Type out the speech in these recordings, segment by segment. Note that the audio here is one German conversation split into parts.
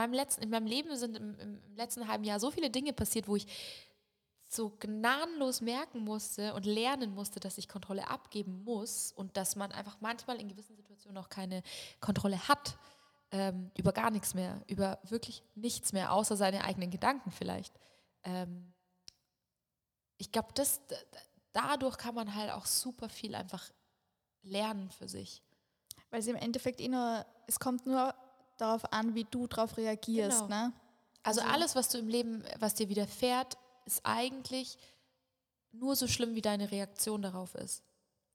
meinem letzten, in meinem Leben sind im, im letzten halben Jahr so viele Dinge passiert, wo ich so gnadenlos merken musste und lernen musste, dass ich Kontrolle abgeben muss und dass man einfach manchmal in gewissen Situationen auch keine Kontrolle hat ähm, über gar nichts mehr, über wirklich nichts mehr, außer seine eigenen Gedanken vielleicht. Ähm, ich glaube, das dadurch kann man halt auch super viel einfach lernen für sich. Weil es im Endeffekt eh nur, es kommt nur darauf an, wie du darauf reagierst. Genau. Ne? Also, also alles, was du im Leben, was dir widerfährt, ist eigentlich nur so schlimm, wie deine Reaktion darauf ist.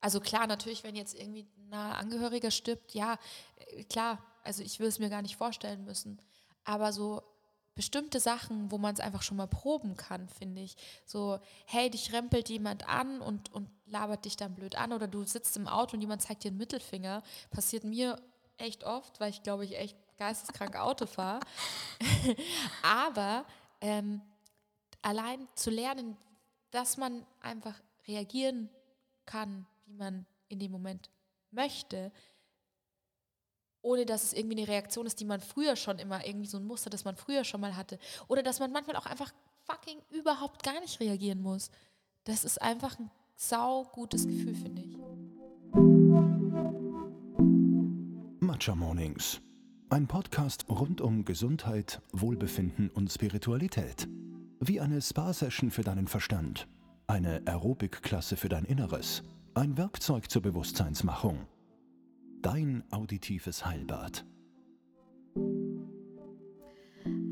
Also klar, natürlich, wenn jetzt irgendwie ein naher Angehöriger stirbt, ja, äh, klar, also ich will es mir gar nicht vorstellen müssen. Aber so bestimmte Sachen, wo man es einfach schon mal proben kann, finde ich. So, hey, dich rempelt jemand an und, und labert dich dann blöd an oder du sitzt im Auto und jemand zeigt dir einen Mittelfinger. Passiert mir echt oft, weil ich glaube, ich echt geisteskrank Auto fahre. Aber ähm, allein zu lernen, dass man einfach reagieren kann, wie man in dem Moment möchte, ohne dass es irgendwie eine Reaktion ist, die man früher schon immer, irgendwie so ein Muster, das man früher schon mal hatte. Oder dass man manchmal auch einfach fucking überhaupt gar nicht reagieren muss. Das ist einfach ein sau gutes Gefühl, finde ich. Matcha Mornings. Ein Podcast rund um Gesundheit, Wohlbefinden und Spiritualität. Wie eine Spa-Session für deinen Verstand, eine Aerobic-Klasse für dein Inneres, ein Werkzeug zur Bewusstseinsmachung. Dein auditives Heilbad.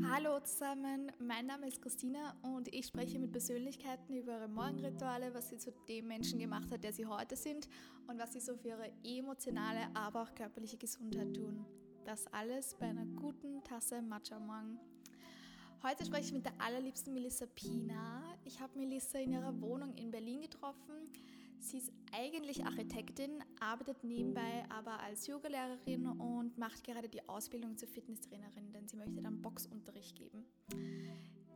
Hallo zusammen, mein Name ist Christina und ich spreche mit Persönlichkeiten über ihre Morgenrituale, was sie zu dem Menschen gemacht hat, der sie heute sind und was sie so für ihre emotionale, aber auch körperliche Gesundheit tun. Das alles bei einer guten Tasse Matcha morgen. Heute spreche ich mit der allerliebsten Melissa Pina. Ich habe Melissa in ihrer Wohnung in Berlin getroffen. Sie ist eigentlich Architektin, arbeitet nebenbei aber als Yogalehrerin und macht gerade die Ausbildung zur Fitnesstrainerin, denn sie möchte dann Boxunterricht geben.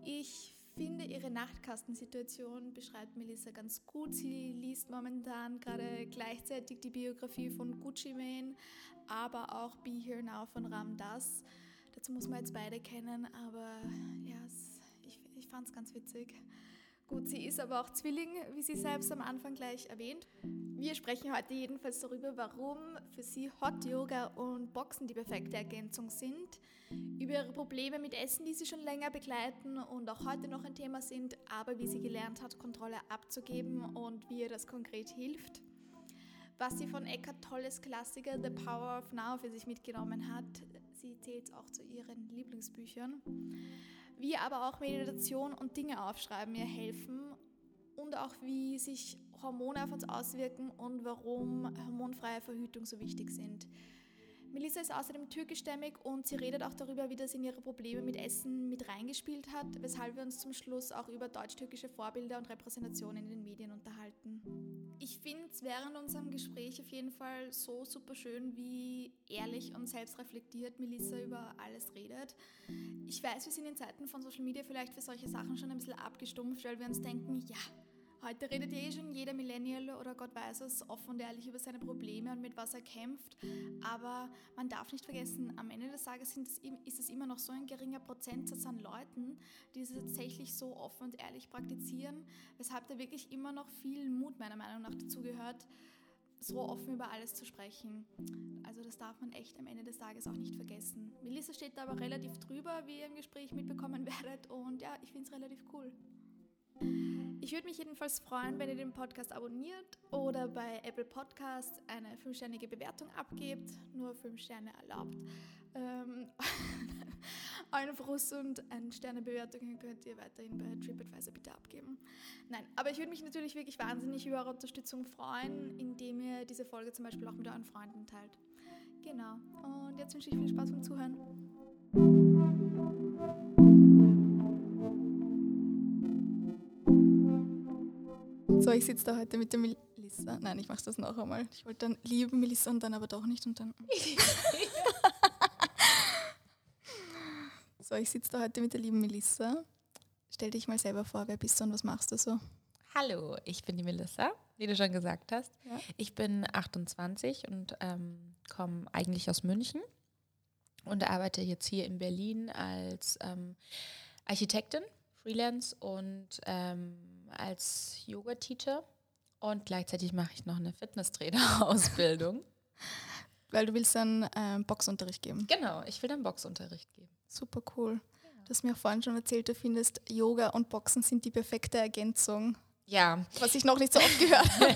Ich finde, ihre Nachtkastensituation beschreibt Melissa ganz gut. Sie liest momentan gerade gleichzeitig die Biografie von Gucci Mane, aber auch Be Here Now von Ram Dass. Dazu muss man jetzt beide kennen, aber ja, ich, ich fand es ganz witzig. Gut, sie ist aber auch Zwilling, wie sie selbst am Anfang gleich erwähnt. Wir sprechen heute jedenfalls darüber, warum für sie Hot Yoga und Boxen die perfekte Ergänzung sind, über ihre Probleme mit Essen, die sie schon länger begleiten und auch heute noch ein Thema sind, aber wie sie gelernt hat, Kontrolle abzugeben und wie ihr das konkret hilft. Was sie von Eckhart Tolles Klassiker The Power of Now für sich mitgenommen hat, sie zählt auch zu ihren Lieblingsbüchern wie aber auch Meditation und Dinge aufschreiben mir helfen und auch wie sich Hormone auf uns auswirken und warum hormonfreie Verhütung so wichtig sind. Melissa ist außerdem türkischstämmig und sie redet auch darüber, wie das in ihre Probleme mit Essen mit reingespielt hat, weshalb wir uns zum Schluss auch über deutsch-türkische Vorbilder und Repräsentationen in den Medien unterhalten. Ich finde es während unserem Gespräch auf jeden Fall so super schön, wie ehrlich und selbstreflektiert Melissa über alles redet. Ich weiß, wir sind in Zeiten von Social Media vielleicht für solche Sachen schon ein bisschen abgestumpft, weil wir uns denken, ja, Heute redet eh schon jeder Millennial oder Gott weiß es offen und ehrlich über seine Probleme und mit was er kämpft. Aber man darf nicht vergessen, am Ende des Tages es, ist es immer noch so ein geringer Prozentsatz an Leuten, die es tatsächlich so offen und ehrlich praktizieren, weshalb da wirklich immer noch viel Mut meiner Meinung nach dazu gehört, so offen über alles zu sprechen. Also das darf man echt am Ende des Tages auch nicht vergessen. Melissa steht da aber relativ drüber, wie ihr im Gespräch mitbekommen werdet und ja, ich finde es relativ cool. Ich würde mich jedenfalls freuen, wenn ihr den Podcast abonniert oder bei Apple Podcasts eine 5-ständige Bewertung abgebt. Nur 5 Sterne erlaubt. Ähm, Euren Frust und eine Sternebewertung könnt ihr weiterhin bei TripAdvisor bitte abgeben. Nein, aber ich würde mich natürlich wirklich wahnsinnig über eure Unterstützung freuen, indem ihr diese Folge zum Beispiel auch mit euren Freunden teilt. Genau. Und jetzt wünsche ich viel Spaß beim Zuhören. So, ich sitze da heute mit der Melissa. Nein, ich mache das noch einmal. Ich wollte dann lieben Melissa und dann aber doch nicht und dann. so, ich sitze da heute mit der lieben Melissa. Stell dich mal selber vor, wer bist du und was machst du so? Hallo, ich bin die Melissa, wie du schon gesagt hast. Ja. Ich bin 28 und ähm, komme eigentlich aus München und arbeite jetzt hier in Berlin als ähm, Architektin, Freelance und ähm, als Yoga-Teacher. Und gleichzeitig mache ich noch eine Fitnesstrainer-Ausbildung. Weil du willst dann ähm, Boxunterricht geben. Genau, ich will dann Boxunterricht geben. Super cool. Du hast mir auch vorhin schon erzählt, du findest, Yoga und Boxen sind die perfekte Ergänzung. Ja. Was ich noch nicht so oft gehört habe.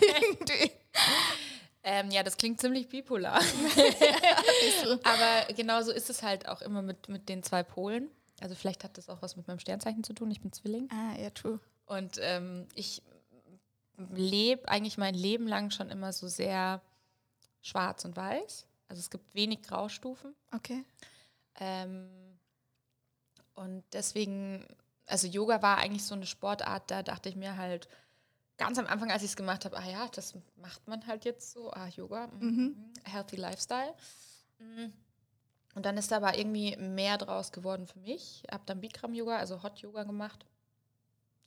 Ähm, ja, das klingt ziemlich bipolar. Aber genauso ist es halt auch immer mit, mit den zwei Polen. Also vielleicht hat das auch was mit meinem Sternzeichen zu tun. Ich bin Zwilling. Ah, ja, true. Und ähm, ich lebe eigentlich mein Leben lang schon immer so sehr schwarz und weiß. Also es gibt wenig Graustufen. Okay. Ähm, und deswegen, also Yoga war eigentlich so eine Sportart, da dachte ich mir halt ganz am Anfang, als ich es gemacht habe, ah ja, das macht man halt jetzt so, ah, Yoga, mm, Mhm. Healthy Lifestyle. Mm. Und dann ist da aber irgendwie mehr draus geworden für mich. Habe dann Bikram Yoga, also Hot Yoga gemacht.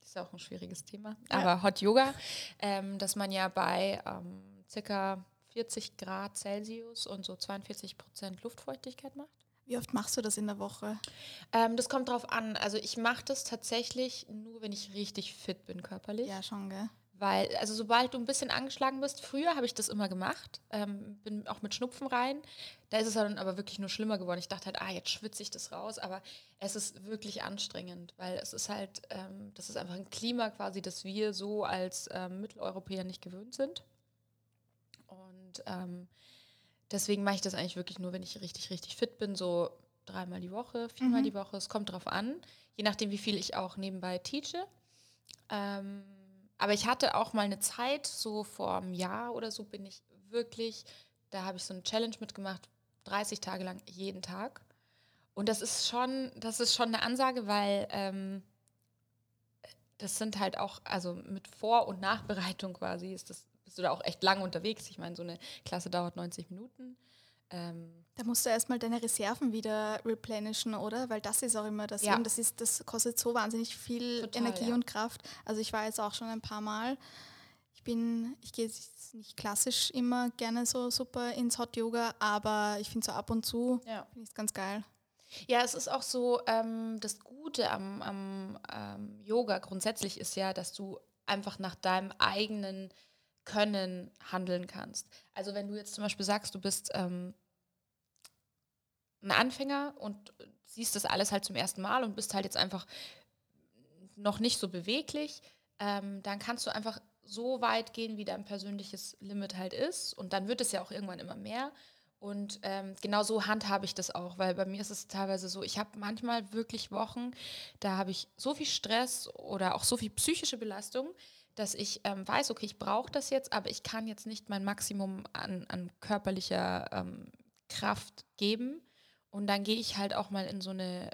Das ist auch ein schwieriges Thema. Ja. Aber Hot Yoga, ähm, dass man ja bei ähm, circa 40 Grad Celsius und so 42 Prozent Luftfeuchtigkeit macht. Wie oft machst du das in der Woche? Ähm, das kommt drauf an. Also ich mache das tatsächlich nur, wenn ich richtig fit bin körperlich. Ja, schon, gell? Weil, also sobald du ein bisschen angeschlagen bist, früher habe ich das immer gemacht, ähm, bin auch mit Schnupfen rein. Da ist es dann aber wirklich nur schlimmer geworden. Ich dachte halt, ah, jetzt schwitze ich das raus, aber es ist wirklich anstrengend, weil es ist halt, ähm, das ist einfach ein Klima quasi, das wir so als ähm, Mitteleuropäer nicht gewöhnt sind. Und ähm, deswegen mache ich das eigentlich wirklich nur, wenn ich richtig, richtig fit bin, so dreimal die Woche, viermal Mhm. die Woche. Es kommt drauf an, je nachdem, wie viel ich auch nebenbei teache. Ähm, aber ich hatte auch mal eine Zeit, so vor einem Jahr oder so bin ich wirklich, da habe ich so eine Challenge mitgemacht, 30 Tage lang jeden Tag. Und das ist schon, das ist schon eine Ansage, weil ähm, das sind halt auch, also mit Vor- und Nachbereitung quasi, ist das, bist du da auch echt lang unterwegs. Ich meine, so eine Klasse dauert 90 Minuten. Ähm, Da musst du erstmal deine Reserven wieder replenishen, oder? Weil das ist auch immer das Ja. das ist, das kostet so wahnsinnig viel Total, Energie ja. und Kraft. Also ich war jetzt auch schon ein paar Mal. Ich bin, ich gehe jetzt nicht klassisch immer gerne so super ins Hot Yoga, aber ich finde so ab und zu ja. finde ich es ganz geil. Ja, es ist auch so, ähm, das Gute am, am ähm, Yoga grundsätzlich ist ja, dass du einfach nach deinem eigenen Können handeln kannst. Also wenn du jetzt zum Beispiel sagst, du bist ähm, ein Anfänger und siehst das alles halt zum ersten Mal und bist halt jetzt einfach noch nicht so beweglich, ähm, dann kannst du einfach so weit gehen, wie dein persönliches Limit halt ist. Und dann wird es ja auch irgendwann immer mehr. Und ähm, genau so handhabe ich das auch, weil bei mir ist es teilweise so, ich habe manchmal wirklich Wochen, da habe ich so viel Stress oder auch so viel psychische Belastung, dass ich ähm, weiß, okay, ich brauche das jetzt, aber ich kann jetzt nicht mein Maximum an, an körperlicher ähm, Kraft geben. Und dann gehe ich halt auch mal in so eine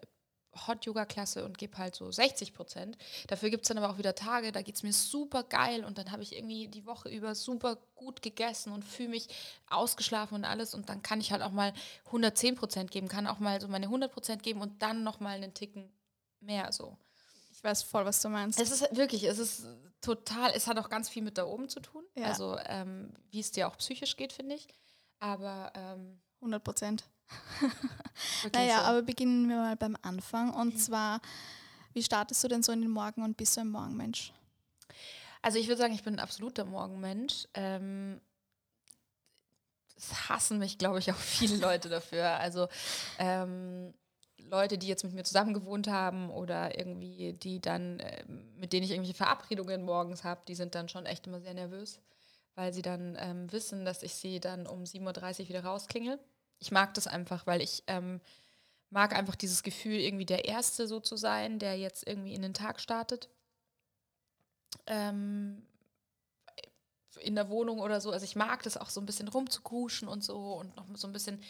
Hot-Yoga-Klasse und gebe halt so 60 Prozent. Dafür gibt es dann aber auch wieder Tage, da geht es mir super geil und dann habe ich irgendwie die Woche über super gut gegessen und fühle mich ausgeschlafen und alles und dann kann ich halt auch mal 110 Prozent geben, kann auch mal so meine 100 Prozent geben und dann nochmal einen Ticken mehr so. Ich weiß voll, was du meinst. Es ist wirklich, es ist total, es hat auch ganz viel mit da oben zu tun, Ja. also ähm, wie es dir auch psychisch geht, finde ich, aber ähm, 100 Prozent. Naja, so. aber beginnen wir mal beim Anfang. Und zwar, wie startest du denn so in den Morgen und bist du ein Morgenmensch? Also ich würde sagen, ich bin ein absoluter Morgenmensch. Ähm, es hassen mich, glaube ich, auch viele Leute dafür. Also ähm, Leute, die jetzt mit mir zusammen gewohnt haben oder irgendwie, die dann, ähm, mit denen ich irgendwelche Verabredungen morgens habe, die sind dann schon echt immer sehr nervös, weil sie dann ähm, wissen, dass ich sie dann um 7.30 Uhr wieder rausklingel. Ich mag das einfach, weil ich ähm, mag einfach dieses Gefühl, irgendwie der Erste so zu sein, der jetzt irgendwie in den Tag startet. Ähm, in der Wohnung oder so. Also ich mag das auch so ein bisschen rumzukuschen und so und noch so ein bisschen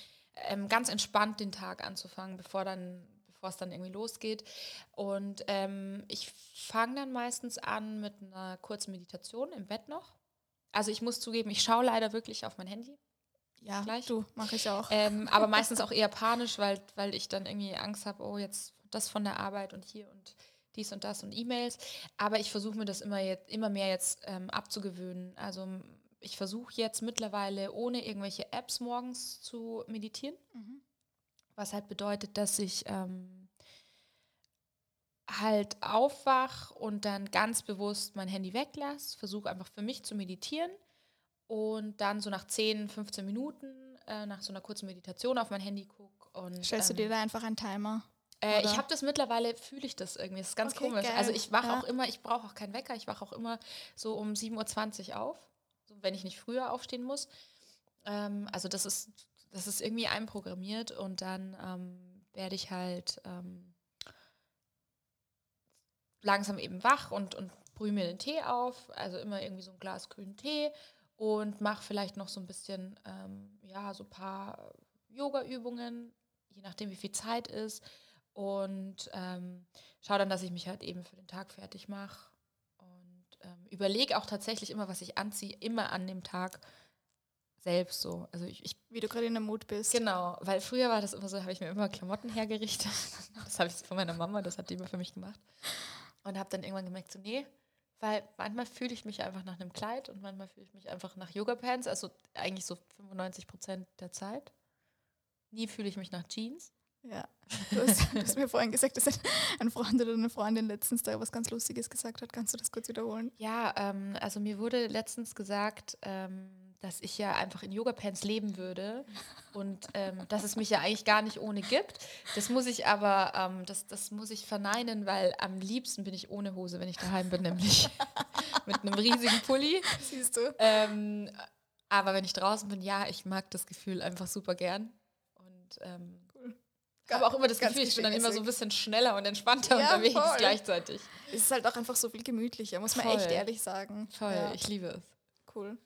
ähm, ganz entspannt den Tag anzufangen, bevor dann bevor es dann irgendwie losgeht. Und ähm, ich fange dann meistens an mit einer kurzen Meditation im Bett noch. Also ich muss zugeben, ich schaue leider wirklich auf mein Handy. Ja, Gleich. du, mache ich auch. Ähm, aber meistens auch eher panisch, weil, weil ich dann irgendwie Angst habe, oh, jetzt das von der Arbeit und hier und dies und das und E-Mails. Aber ich versuche mir das immer, jetzt, immer mehr jetzt ähm, abzugewöhnen. Also ich versuche jetzt mittlerweile ohne irgendwelche Apps morgens zu meditieren, Mhm. Was halt bedeutet, dass ich ähm, halt aufwach und dann ganz bewusst mein Handy weglasse, versuche einfach für mich zu meditieren und dann so nach 10, 15 Minuten äh, nach so einer kurzen Meditation auf mein Handy gucke. Und, Stellst du dir da einfach einen Timer? Äh, ich habe das mittlerweile, fühle ich das irgendwie. Das ist ganz Okay, komisch. geil. Also ich wache Ja. auch immer, ich brauche auch keinen Wecker, ich wache auch immer so um 7.20 Uhr auf, wenn ich nicht früher aufstehen muss. Ähm, also das ist, das ist irgendwie einprogrammiert und dann ähm, werde ich halt ähm, langsam eben wach und, und brühe mir den Tee auf, also immer irgendwie so ein Glas grünen Tee und mache vielleicht noch so ein bisschen, ähm, ja, so ein paar Yoga-Übungen, je nachdem, wie viel Zeit ist. Und ähm, schaue dann, dass ich mich halt eben für den Tag fertig mache. Ähm, überlege auch tatsächlich immer, was ich anziehe, immer an dem Tag selbst so. Also ich, ich Wie du gerade in der Mut bist. Genau, weil früher war das immer so, habe ich mir immer Klamotten hergerichtet. Das habe ich von meiner Mama, das hat die immer für mich gemacht. Und habe dann irgendwann gemerkt, so nee, weil manchmal fühle ich mich einfach nach einem Kleid und manchmal fühle ich mich einfach nach Yoga-Pants, also eigentlich so 95 Prozent der Zeit. Nie fühle ich mich nach Jeans. Ja. Du hast, du hast mir vorhin gesagt, dass ein- Freund oder eine Freundin letztens da was ganz Lustiges gesagt hat. Kannst du das kurz wiederholen? Ja, ähm, also mir wurde letztens gesagt, ähm, dass ich ja einfach in Yoga-Pants leben würde und ähm, dass es mich ja eigentlich gar nicht ohne gibt. Das muss ich aber, ähm, das, das muss ich verneinen, weil am liebsten bin ich ohne Hose, wenn ich daheim bin, nämlich mit einem riesigen Pulli. Siehst du? Ähm, aber wenn ich draußen bin, ja, ich mag das Gefühl einfach super gern. Und ähm, habe auch immer das Gefühl, ich bin dann immer so ein bisschen schneller und entspannter Ja, unterwegs voll. gleichzeitig. Es ist halt auch einfach so viel gemütlicher, muss man Voll. echt ehrlich sagen. Toll, Ja, ich liebe es. cool.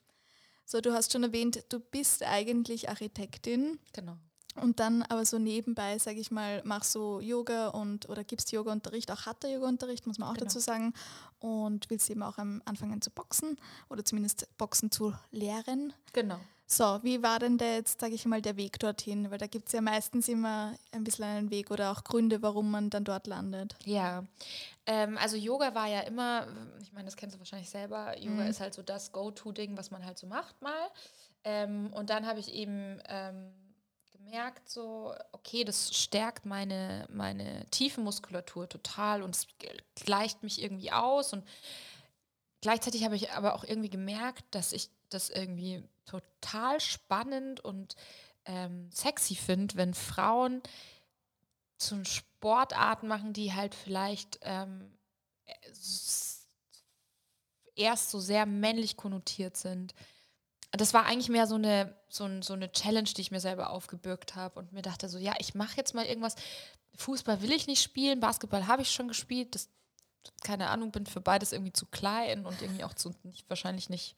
So, du hast schon erwähnt, du bist eigentlich Architektin Genau. und dann aber so nebenbei, sage ich mal, machst so Yoga und oder gibst Yoga-Unterricht, auch Hatha-Yoga-Unterricht, muss man auch Genau. dazu sagen. Und willst eben auch anfangen zu boxen oder zumindest Boxen zu lehren. Genau. So, wie war denn der jetzt, sage ich mal, der Weg dorthin? Weil da gibt es ja meistens immer ein bisschen einen Weg oder auch Gründe, warum man dann dort landet. Ja, ähm, also Yoga war ja immer, ich meine, das kennst du wahrscheinlich selber, Yoga Mhm. ist halt so das Go-To-Ding, was man halt so macht mal. Ähm, und dann habe ich eben ähm, gemerkt, so, okay, das stärkt meine, meine Tiefenmuskulatur total und es gleicht mich irgendwie aus. Und gleichzeitig habe ich aber auch irgendwie gemerkt, dass ich das irgendwie total spannend und ähm, sexy finde, wenn Frauen so Sportarten machen, die halt vielleicht ähm, s- erst so sehr männlich konnotiert sind. Das war eigentlich mehr so eine, so, ein, so eine Challenge, die ich mir selber aufgebürgt habe und mir dachte so, ja, ich mache jetzt mal irgendwas. Fußball will ich nicht spielen, Basketball habe ich schon gespielt. Das, keine Ahnung, bin für beides irgendwie zu klein und irgendwie auch zu nicht, wahrscheinlich nicht,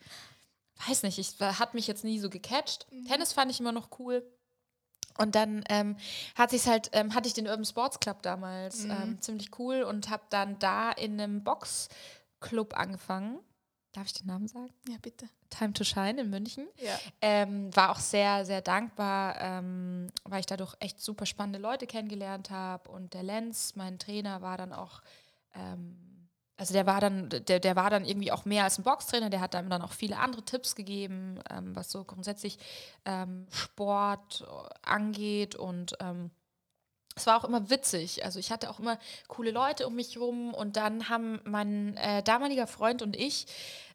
weiß nicht, ich war- hat mich jetzt nie so gecatcht. Tennis fand ich immer noch cool. Und dann ähm, hat sich's halt, ähm, hatte ich den Urban Sports Club damals Mhm. ähm, ziemlich cool und habe dann da in einem Boxclub angefangen. Darf ich den Namen sagen? Ja, bitte. Time to Shine in München. Ja. Ähm, war auch sehr, sehr dankbar, ähm, weil ich dadurch echt super spannende Leute kennengelernt habe. Und der Lenz, mein Trainer, war dann auch, ähm, also der war dann, der, der war dann irgendwie auch mehr als ein Boxtrainer, der hat einem dann auch viele andere Tipps gegeben, ähm, was so grundsätzlich ähm, Sport angeht und ähm, es war auch immer witzig. Also ich hatte auch immer coole Leute um mich rum und dann haben mein äh, damaliger Freund und ich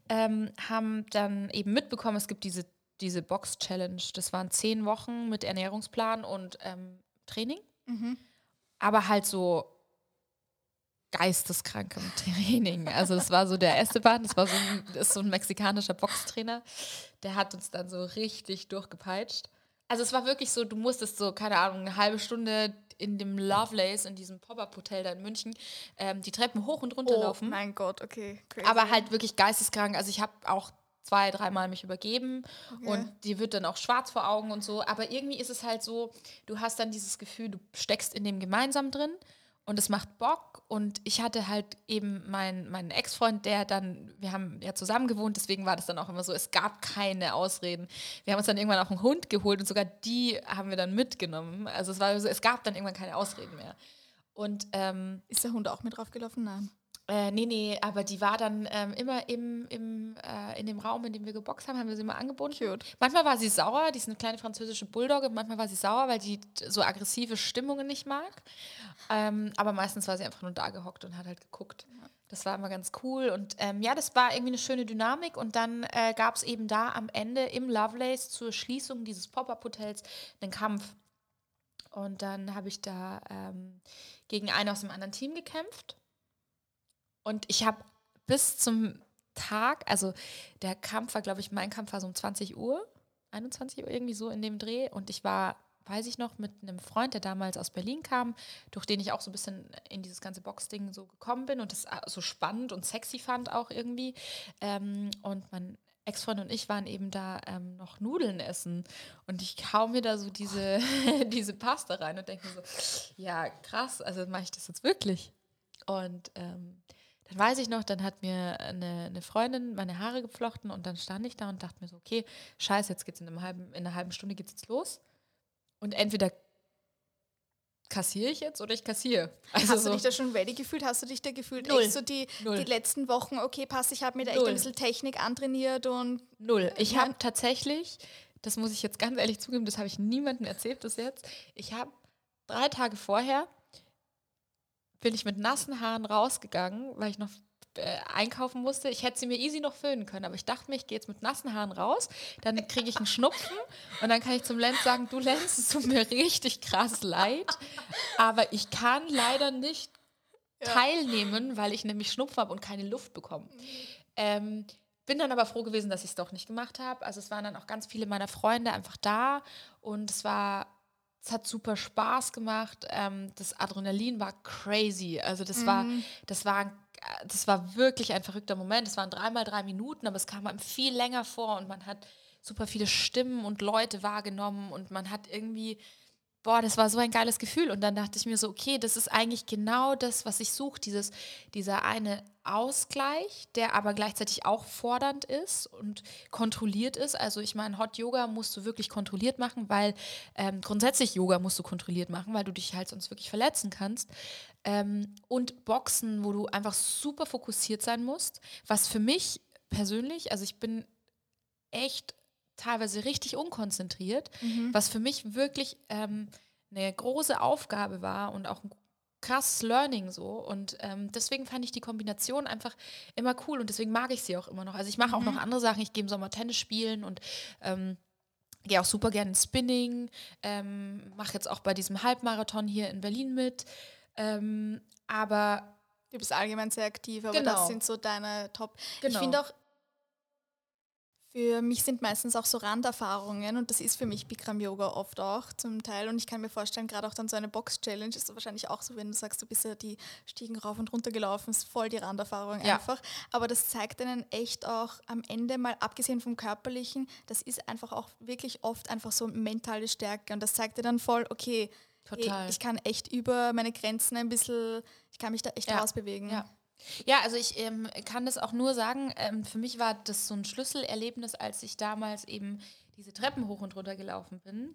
ähm, haben dann eben mitbekommen, es gibt diese, diese Box-Challenge. Das waren zehn Wochen mit Ernährungsplan und ähm, Training, Mhm. aber halt so geisteskrankem Training. Also das war so der Esteban, das war so ein, ist so ein mexikanischer Boxtrainer, der hat uns dann so richtig durchgepeitscht. Also es war wirklich so, du musstest so, keine Ahnung, eine halbe Stunde in dem Lovelace, in diesem Pop-Up-Hotel da in München, ähm, die Treppen hoch und runter Oh laufen. mein Gott, okay. Crazy. Aber halt wirklich geisteskrank. Also ich habe auch zwei, dreimal mich übergeben Okay. und die wird dann auch schwarz vor Augen und so. Aber irgendwie ist es halt so, du hast dann dieses Gefühl, du steckst in dem gemeinsam drin und es macht Bock. Und ich hatte halt eben meinen meinen Ex-Freund, der dann, wir haben ja zusammen gewohnt, deswegen war das dann auch immer so, es gab keine Ausreden. Wir haben uns dann irgendwann auch einen Hund geholt und sogar die haben wir dann mitgenommen. Also es war so, es gab dann irgendwann keine Ausreden mehr. Und ähm, Ist der Hund auch mit draufgelaufen? Nein. Äh, nee, nee, aber die war dann ähm, immer im, im, äh, in dem Raum, in dem wir geboxt haben, haben wir sie immer angeboten. Cute. Manchmal war sie sauer, die ist eine kleine französische Bulldogge, manchmal war sie sauer, weil die so aggressive Stimmungen nicht mag. Ähm, aber meistens war sie einfach nur da gehockt und hat halt geguckt. Das war immer ganz cool. Und ähm, ja, das war irgendwie eine schöne Dynamik. Und dann äh, gab es eben da am Ende im Lovelace zur Schließung dieses Pop-Up-Hotels einen Kampf. Und dann habe ich da ähm, gegen einen aus dem anderen Team gekämpft. Und ich habe bis zum Tag, also der Kampf war, glaube ich, mein Kampf war so um 20 Uhr, 21 Uhr, irgendwie so in dem Dreh. Und ich war, weiß ich noch, mit einem Freund, der damals aus Berlin kam, durch den ich auch so ein bisschen in dieses ganze Boxding so gekommen bin und das so spannend und sexy fand auch irgendwie. Ähm, und mein Ex-Freund und ich waren eben da ähm, noch Nudeln essen und ich hau mir da so diese, diese Pasta rein und denke mir so, ja krass, also mache ich das jetzt wirklich? Und ähm, dann weiß ich noch, dann hat mir eine, eine, Freundin meine Haare geflochten und dann stand ich da und dachte mir so, okay, scheiße, jetzt geht's in, einem halben, in einer halben Stunde geht's jetzt los. Und entweder kassiere ich jetzt oder ich kassiere. Also Hast so du dich da schon ready gefühlt? Hast du dich da gefühlt? Null. Echt so die, Null. die letzten Wochen, okay, passt, ich habe mir da echt ein bisschen Technik antrainiert und. Null. Ich habe tatsächlich, das muss ich jetzt ganz ehrlich zugeben, das habe ich niemandem erzählt bis jetzt. Ich habe drei Tage vorher bin ich mit nassen Haaren rausgegangen, weil ich noch äh, einkaufen musste. Ich hätte sie mir easy noch föhnen können, aber ich dachte mir, ich gehe jetzt mit nassen Haaren raus, dann kriege ich einen Schnupfen und dann kann ich zum Lenz sagen, du Lenz, es tut mir richtig krass leid, aber ich kann leider nicht ja. teilnehmen, weil ich nämlich Schnupfen habe und keine Luft bekomme. Ähm, bin dann aber froh gewesen, dass ich es doch nicht gemacht habe. Also es waren dann auch ganz viele meiner Freunde einfach da und es war es hat super Spaß gemacht. Ähm, das Adrenalin war crazy. Also das mhm. war, das war, das war wirklich ein verrückter Moment. Es waren dreimal drei Minuten, aber es kam einem viel länger vor und man hat super viele Stimmen und Leute wahrgenommen und man hat irgendwie boah, das war so ein geiles Gefühl. Und dann dachte ich mir so, okay, das ist eigentlich genau das, was ich suche, dieses, dieser eine Ausgleich, der aber gleichzeitig auch fordernd ist und kontrolliert ist. Also ich meine, Hot Yoga musst du wirklich kontrolliert machen, weil ähm, grundsätzlich Yoga musst du kontrolliert machen, weil du dich halt sonst wirklich verletzen kannst. Ähm, und Boxen, wo du einfach super fokussiert sein musst, was für mich persönlich, also ich bin echt teilweise richtig unkonzentriert, mhm. was für mich wirklich ähm, eine große Aufgabe war und auch ein krasses Learning so. Und ähm, deswegen fand ich die Kombination einfach immer cool und deswegen mag ich sie auch immer noch. Also ich mache auch noch mhm. andere Sachen. Ich gehe im Sommer Tennis spielen und ähm, gehe auch super gerne ins Spinning. Ähm, mache jetzt auch bei diesem Halbmarathon hier in Berlin mit. Ähm, aber Du bist allgemein sehr aktiv, aber genau. das sind so deine Top. Genau. Ich finde auch, für mich sind meistens auch so Randerfahrungen und das ist für mich Bikram Yoga oft auch zum Teil und ich kann mir vorstellen, gerade auch dann so eine Box-Challenge ist wahrscheinlich auch so, wenn du sagst, du bist ja die Stiegen rauf und runter gelaufen, ist voll die Randerfahrung ja. einfach. Aber das zeigt einen echt auch am Ende mal, abgesehen vom Körperlichen, das ist einfach auch wirklich oft einfach so mentale Stärke und das zeigt dir dann voll, okay, Total. ich kann echt über meine Grenzen ein bisschen, ich kann mich da echt ja. rausbewegen. Ja. Ja, also ich ähm, kann das auch nur sagen, ähm, für mich war das so ein Schlüsselerlebnis, als ich damals eben diese Treppen hoch und runter gelaufen bin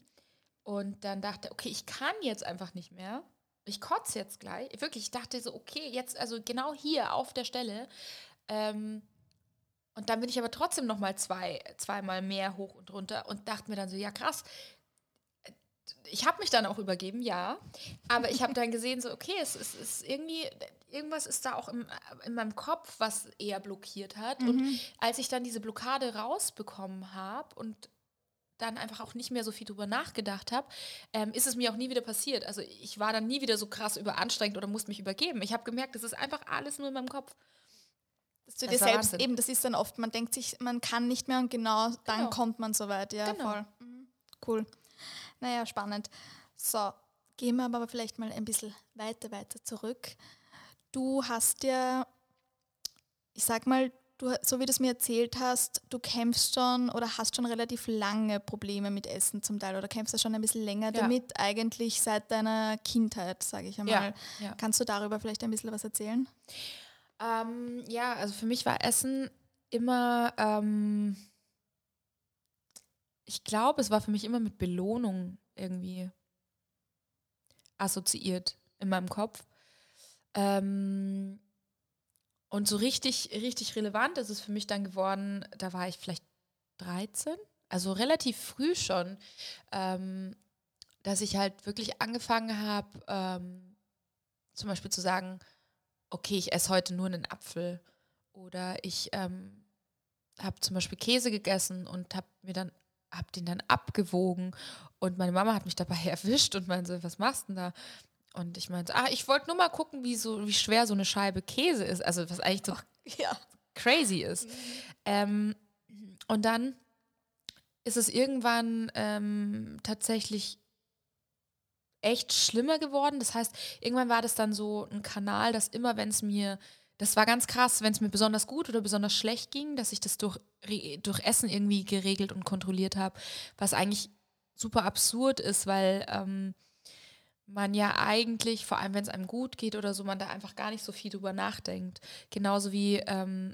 und dann dachte, okay, ich kann jetzt einfach nicht mehr. Ich kotze jetzt gleich. Wirklich, ich dachte so, okay, jetzt, also genau hier auf der Stelle. Ähm, und dann bin ich aber trotzdem noch mal zwei, zweimal mehr hoch und runter und dachte mir dann so, ja krass, ich habe mich dann auch übergeben, ja. Aber ich habe dann gesehen, so, okay, es, es ist irgendwie, irgendwas ist da auch im, in meinem Kopf, was eher blockiert hat. Mhm. Und als ich dann diese Blockade rausbekommen habe und dann einfach auch nicht mehr so viel drüber nachgedacht habe, ähm, ist es mir auch nie wieder passiert. Also ich war dann nie wieder so krass überanstrengend oder musste mich übergeben. Ich habe gemerkt, das ist einfach alles nur in meinem Kopf. Dass du das dir selbst Wahnsinn. eben, das ist dann oft, man denkt sich, man kann nicht mehr und genau dann genau. kommt man so weit. Ja, genau. voll. Mhm. Cool. Naja, spannend. So, gehen wir aber vielleicht mal ein bisschen weiter, weiter zurück. Du hast ja, ich sag mal, du, so wie du es mir erzählt hast, du kämpfst schon oder hast schon relativ lange Probleme mit Essen zum Teil oder kämpfst du schon ein bisschen länger ja. damit, eigentlich seit deiner Kindheit, sage ich einmal. Ja, ja. Kannst du darüber vielleicht ein bisschen was erzählen? Ähm, ja, also für mich war Essen immer ähm, ich glaube, es war für mich immer mit Belohnung irgendwie assoziiert in meinem Kopf. Ähm, und so richtig, richtig relevant ist es für mich dann geworden, da war ich vielleicht 13, also relativ früh schon, ähm, dass ich halt wirklich angefangen habe, ähm, zum Beispiel zu sagen, okay, ich esse heute nur einen Apfel oder ich ähm, habe zum Beispiel Käse gegessen und habe mir dann habe den dann abgewogen und meine Mama hat mich dabei erwischt und meinte, was machst du denn da? Und ich meinte, ah, ich wollte nur mal gucken, wie, so, wie schwer so eine Scheibe Käse ist. Also was eigentlich so ja. crazy ist. Mhm. Ähm, und dann ist es irgendwann ähm, tatsächlich echt schlimmer geworden. Das heißt, irgendwann war das dann so ein Kanal, dass immer, wenn es mir, das war ganz krass, wenn es mir besonders gut oder besonders schlecht ging, dass ich das durch, durch Essen irgendwie geregelt und kontrolliert habe, was eigentlich super absurd ist, weil ähm, man ja eigentlich, vor allem wenn es einem gut geht oder so, man da einfach gar nicht so viel drüber nachdenkt. Genauso wie ähm,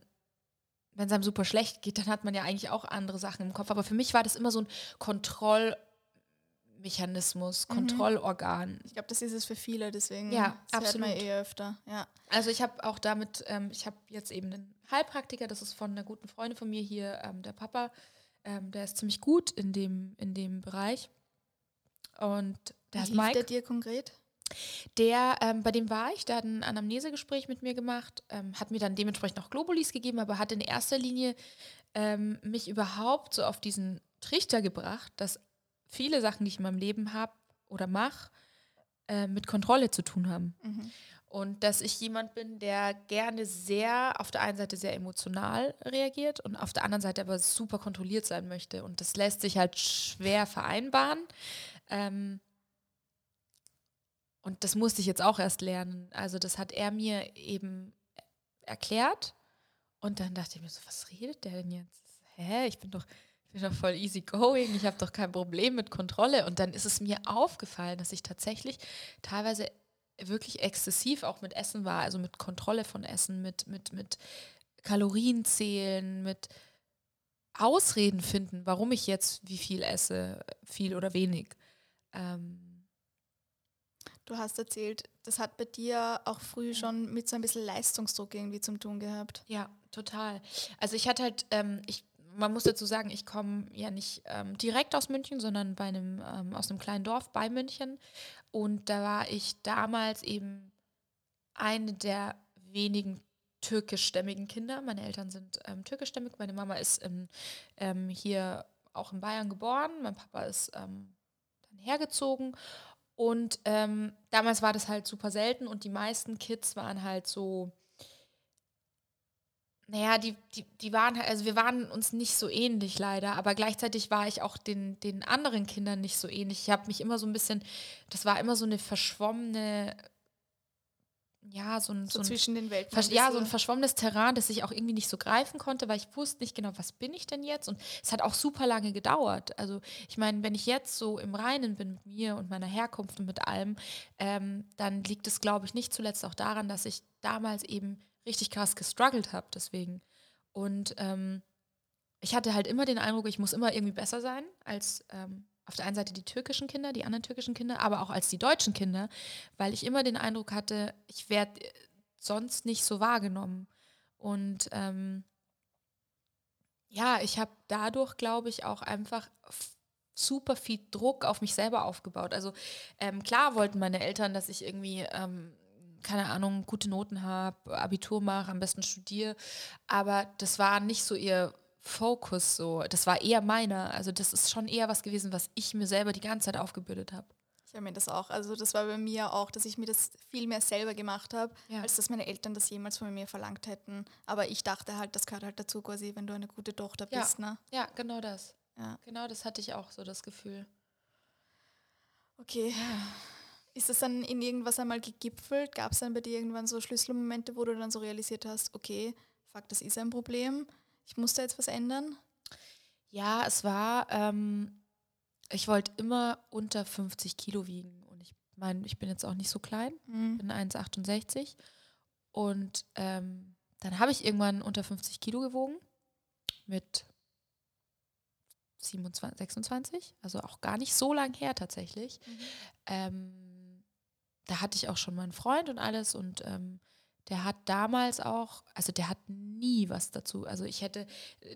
wenn es einem super schlecht geht, dann hat man ja eigentlich auch andere Sachen im Kopf. Aber für mich war das immer so ein Kontrollmechanismus, mhm. Kontrollorgan. Ich glaube, das ist es für viele, deswegen ja, absolut. man eh öfter. Ja. Also ich habe auch damit, ähm, ich habe jetzt eben einen Heilpraktiker, das ist von einer guten Freundin von mir hier, ähm, der Papa, ähm, der ist ziemlich gut in dem, in dem Bereich. Und der Wie Mike. der dir konkret? Der, ähm, bei dem war ich, der hat ein Anamnesegespräch mit mir gemacht, ähm, hat mir dann dementsprechend auch Globulis gegeben, aber hat in erster Linie ähm, mich überhaupt so auf diesen Trichter gebracht, dass viele Sachen, die ich in meinem Leben habe oder mache, äh, mit Kontrolle zu tun haben. Mhm. Und dass ich jemand bin, der gerne sehr, auf der einen Seite sehr emotional reagiert und auf der anderen Seite aber super kontrolliert sein möchte. Und das lässt sich halt schwer vereinbaren. Ähm, und das musste ich jetzt auch erst lernen. Also das hat er mir eben erklärt. Und dann dachte ich mir so, was redet der denn jetzt? Hä, ich bin doch, bin doch voll easy going, ich habe doch kein Problem mit Kontrolle. Und dann ist es mir aufgefallen, dass ich tatsächlich teilweise wirklich exzessiv auch mit Essen war, also mit Kontrolle von Essen, mit, mit, mit Kalorien zählen, mit Ausreden finden, warum ich jetzt wie viel esse, viel oder wenig. Ähm, Du hast erzählt, das hat bei dir auch früh schon mit so ein bisschen Leistungsdruck irgendwie zum tun gehabt. Ja, total. Also ich hatte halt, ähm, ich, man muss dazu sagen, ich komme ja nicht ähm, direkt aus München, sondern bei einem, ähm, aus einem kleinen Dorf bei München. Und da war ich damals eben eine der wenigen türkischstämmigen Kinder. Meine Eltern sind ähm, türkischstämmig. Meine Mama ist in, ähm, hier auch in Bayern geboren. Mein Papa ist ähm, dann hergezogen. Und ähm, damals war das halt super selten und die meisten Kids waren halt so, naja, die, die, die waren halt, also wir waren uns nicht so ähnlich leider, aber gleichzeitig war ich auch den, den anderen Kindern nicht so ähnlich. Ich habe mich immer so ein bisschen, das war immer so eine verschwommene ja, so ein, so, so zwischen den Welten. Ja, so ein verschwommenes Terrain, das ich auch irgendwie nicht so greifen konnte, weil ich wusste nicht genau, was bin ich denn jetzt? Und es hat auch super lange gedauert. Also ich meine, wenn ich jetzt so im Reinen bin mit mir und meiner Herkunft und mit allem, ähm, dann liegt es, glaube ich, nicht zuletzt auch daran, dass ich damals eben richtig krass gestruggelt habe deswegen. Und ähm, ich hatte halt immer den Eindruck, ich muss immer irgendwie besser sein als ähm, auf der einen Seite die türkischen Kinder, die anderen türkischen Kinder, aber auch als die deutschen Kinder, weil ich immer den Eindruck hatte, ich werde sonst nicht so wahrgenommen. Und ähm, ja, ich habe dadurch, glaube ich, auch einfach super viel Druck auf mich selber aufgebaut. Also ähm, klar wollten meine Eltern, dass ich irgendwie, ähm, keine Ahnung, gute Noten habe, Abitur mache, am besten studiere, aber das war nicht so ihr Fokus so. Das war eher meiner. Also das ist schon eher was gewesen, was ich mir selber die ganze Zeit aufgebürdet habe. Ich habe mir das auch. Also das war bei mir auch, dass ich mir das viel mehr selber gemacht habe, ja. als dass meine Eltern das jemals von mir verlangt hätten. Aber ich dachte halt, das gehört halt dazu quasi, wenn du eine gute Tochter ja. bist. Ne? Ja, genau das. Ja. Genau das hatte ich auch so das Gefühl. Okay. Ist das dann in irgendwas einmal gegipfelt? Gab es dann bei dir irgendwann so Schlüsselmomente, wo du dann so realisiert hast, okay, fuck, das ist ein Problem? ich muss da jetzt was ändern? Ja, es war, ähm, ich wollte immer unter 50 Kilo wiegen. Und ich meine, ich bin jetzt auch nicht so klein, mhm. bin 1,68. Und ähm, dann habe ich irgendwann unter 50 Kilo gewogen mit 27, 26, also auch gar nicht so lang her tatsächlich. Mhm. Ähm, da hatte ich auch schon meinen Freund und alles und ähm, der hat damals auch, also der hat nie was dazu. Also ich hätte,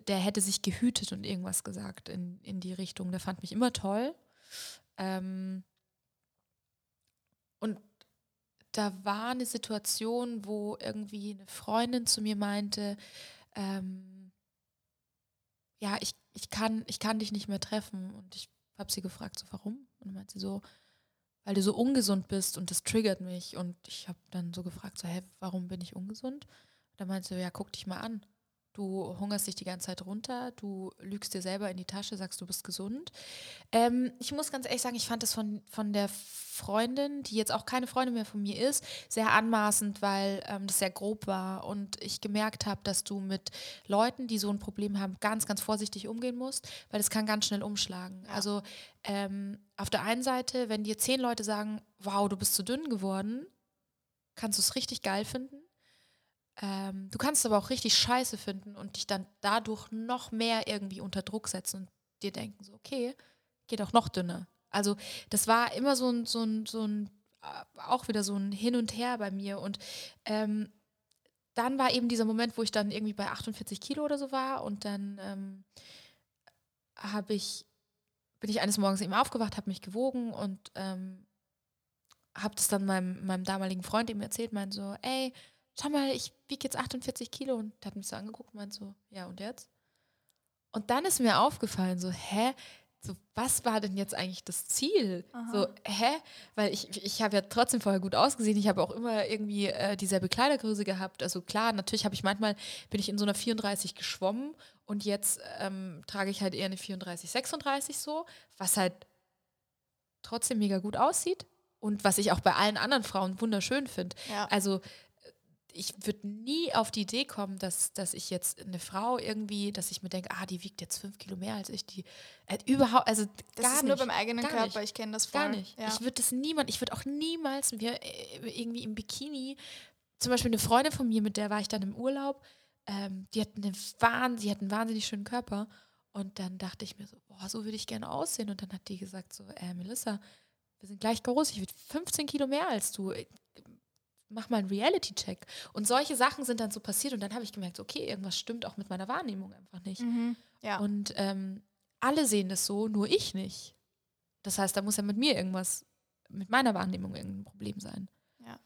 der hätte sich gehütet und irgendwas gesagt in, in die Richtung. Der fand mich immer toll. Ähm, und da war eine Situation, wo irgendwie eine Freundin zu mir meinte, ähm, ja, ich, ich, kann, ich kann dich nicht mehr treffen. Und ich habe sie gefragt, so warum? Und meinte sie so, weil du so ungesund bist und das triggert mich. Und ich habe dann so gefragt, so, hä, warum bin ich ungesund? Da meinte sie, ja, guck dich mal an. Du hungerst dich die ganze Zeit runter, du lügst dir selber in die Tasche, sagst, du bist gesund. Ähm, ich muss ganz ehrlich sagen, ich fand das von, von der Freundin, die jetzt auch keine Freundin mehr von mir ist, sehr anmaßend, weil ähm, das sehr grob war und ich gemerkt habe, dass du mit Leuten, die so ein Problem haben, ganz, ganz vorsichtig umgehen musst, weil das kann ganz schnell umschlagen. Ja. Also ähm, auf der einen Seite, wenn dir zehn Leute sagen, wow, du bist zu dünn geworden, kannst du es richtig geil finden. Ähm, du kannst aber auch richtig scheiße finden und dich dann dadurch noch mehr irgendwie unter Druck setzen und dir denken, so, okay, geht auch noch dünner. Also das war immer so ein, so ein, so ein äh, auch wieder so ein Hin und Her bei mir. Und ähm, dann war eben dieser Moment, wo ich dann irgendwie bei 48 Kilo oder so war und dann ähm, habe ich, bin ich eines Morgens eben aufgewacht, habe mich gewogen und ähm, habe das dann meinem, meinem damaligen Freund eben erzählt, meinte so, ey, schau mal, ich wiege jetzt 48 Kilo und der hat mich so angeguckt und meint so, ja und jetzt? Und dann ist mir aufgefallen, so, hä, so, was war denn jetzt eigentlich das Ziel? Aha. So, hä? Weil ich, ich habe ja trotzdem vorher gut ausgesehen. Ich habe auch immer irgendwie äh, dieselbe Kleidergröße gehabt. Also klar, natürlich habe ich manchmal, bin ich in so einer 34 geschwommen und jetzt ähm, trage ich halt eher eine 34, 36 so, was halt trotzdem mega gut aussieht und was ich auch bei allen anderen Frauen wunderschön finde. Ja. Also ich würde nie auf die Idee kommen, dass, dass ich jetzt eine Frau irgendwie, dass ich mir denke, ah, die wiegt jetzt fünf Kilo mehr als ich. Die äh, überhaupt, also das gar ist nicht, nur beim eigenen Körper. Nicht. Ich kenne das voll. Gar nicht. Ja. Ich würde das niemand, ich würde auch niemals mir äh, irgendwie im Bikini, zum Beispiel eine Freundin von mir, mit der war ich dann im Urlaub, ähm, die hat eine Wahn, sie hat einen wahnsinnig schönen Körper. Und dann dachte ich mir so, boah, so würde ich gerne aussehen. Und dann hat die gesagt so, äh, Melissa, wir sind gleich groß, ich würde 15 Kilo mehr als du mach mal einen Reality-Check. Und solche Sachen sind dann so passiert und dann habe ich gemerkt, okay, irgendwas stimmt auch mit meiner Wahrnehmung einfach nicht. Mhm, ja. Und ähm, alle sehen das so, nur ich nicht. Das heißt, da muss ja mit mir irgendwas, mit meiner Wahrnehmung irgendein Problem sein. Ja.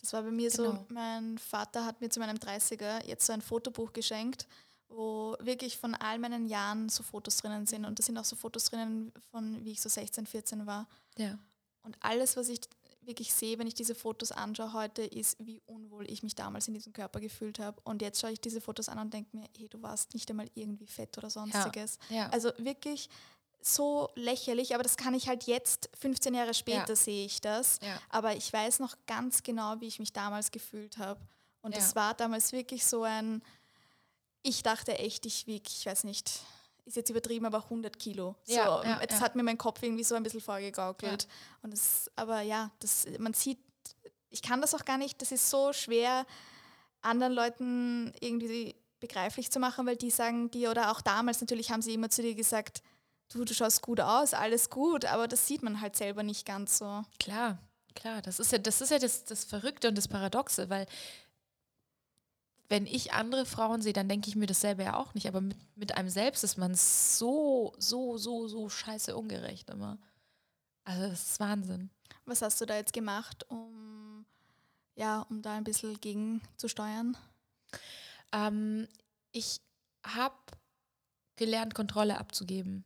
Das war bei mir genau. so, mein Vater hat mir zu meinem 30er jetzt so ein Fotobuch geschenkt, wo wirklich von all meinen Jahren so Fotos drinnen sind. Und da sind auch so Fotos drinnen von, wie ich so 16, 14 war. Ja. Und alles, was ich wirklich sehe, wenn ich diese Fotos anschaue heute, ist, wie unwohl ich mich damals in diesem Körper gefühlt habe. Und jetzt schaue ich diese Fotos an und denke mir, hey, du warst nicht einmal irgendwie fett oder sonstiges. Ja, ja. Also wirklich so lächerlich, aber das kann ich halt jetzt, 15 Jahre später ja. sehe ich das. Aber ich weiß noch ganz genau, wie ich mich damals gefühlt habe. Und es war damals wirklich so ein, ich dachte echt, ich wiege, ich weiß nicht, ist jetzt übertrieben, aber 100 Kilo. So, ja, ja, jetzt ja. hat mir mein Kopf irgendwie so ein bisschen vorgegaukelt. Und das, aber ja, das, man sieht, ich kann das auch gar nicht, das ist so schwer, anderen Leuten irgendwie begreiflich zu machen, weil die sagen dir, oder auch damals natürlich haben sie immer zu dir gesagt, du, du schaust gut aus, alles gut, aber das sieht man halt selber nicht ganz so. Klar, klar, das ist ja das, ist ja das, das Verrückte und das Paradoxe, weil wenn ich andere Frauen sehe, dann denke ich mir dasselbe ja auch nicht. Aber mit, mit einem selbst ist man so, so, so, so scheiße ungerecht immer. Also das ist Wahnsinn. Was hast du da jetzt gemacht, um, ja, um da ein bisschen gegenzusteuern? Ähm, ich habe gelernt, Kontrolle abzugeben.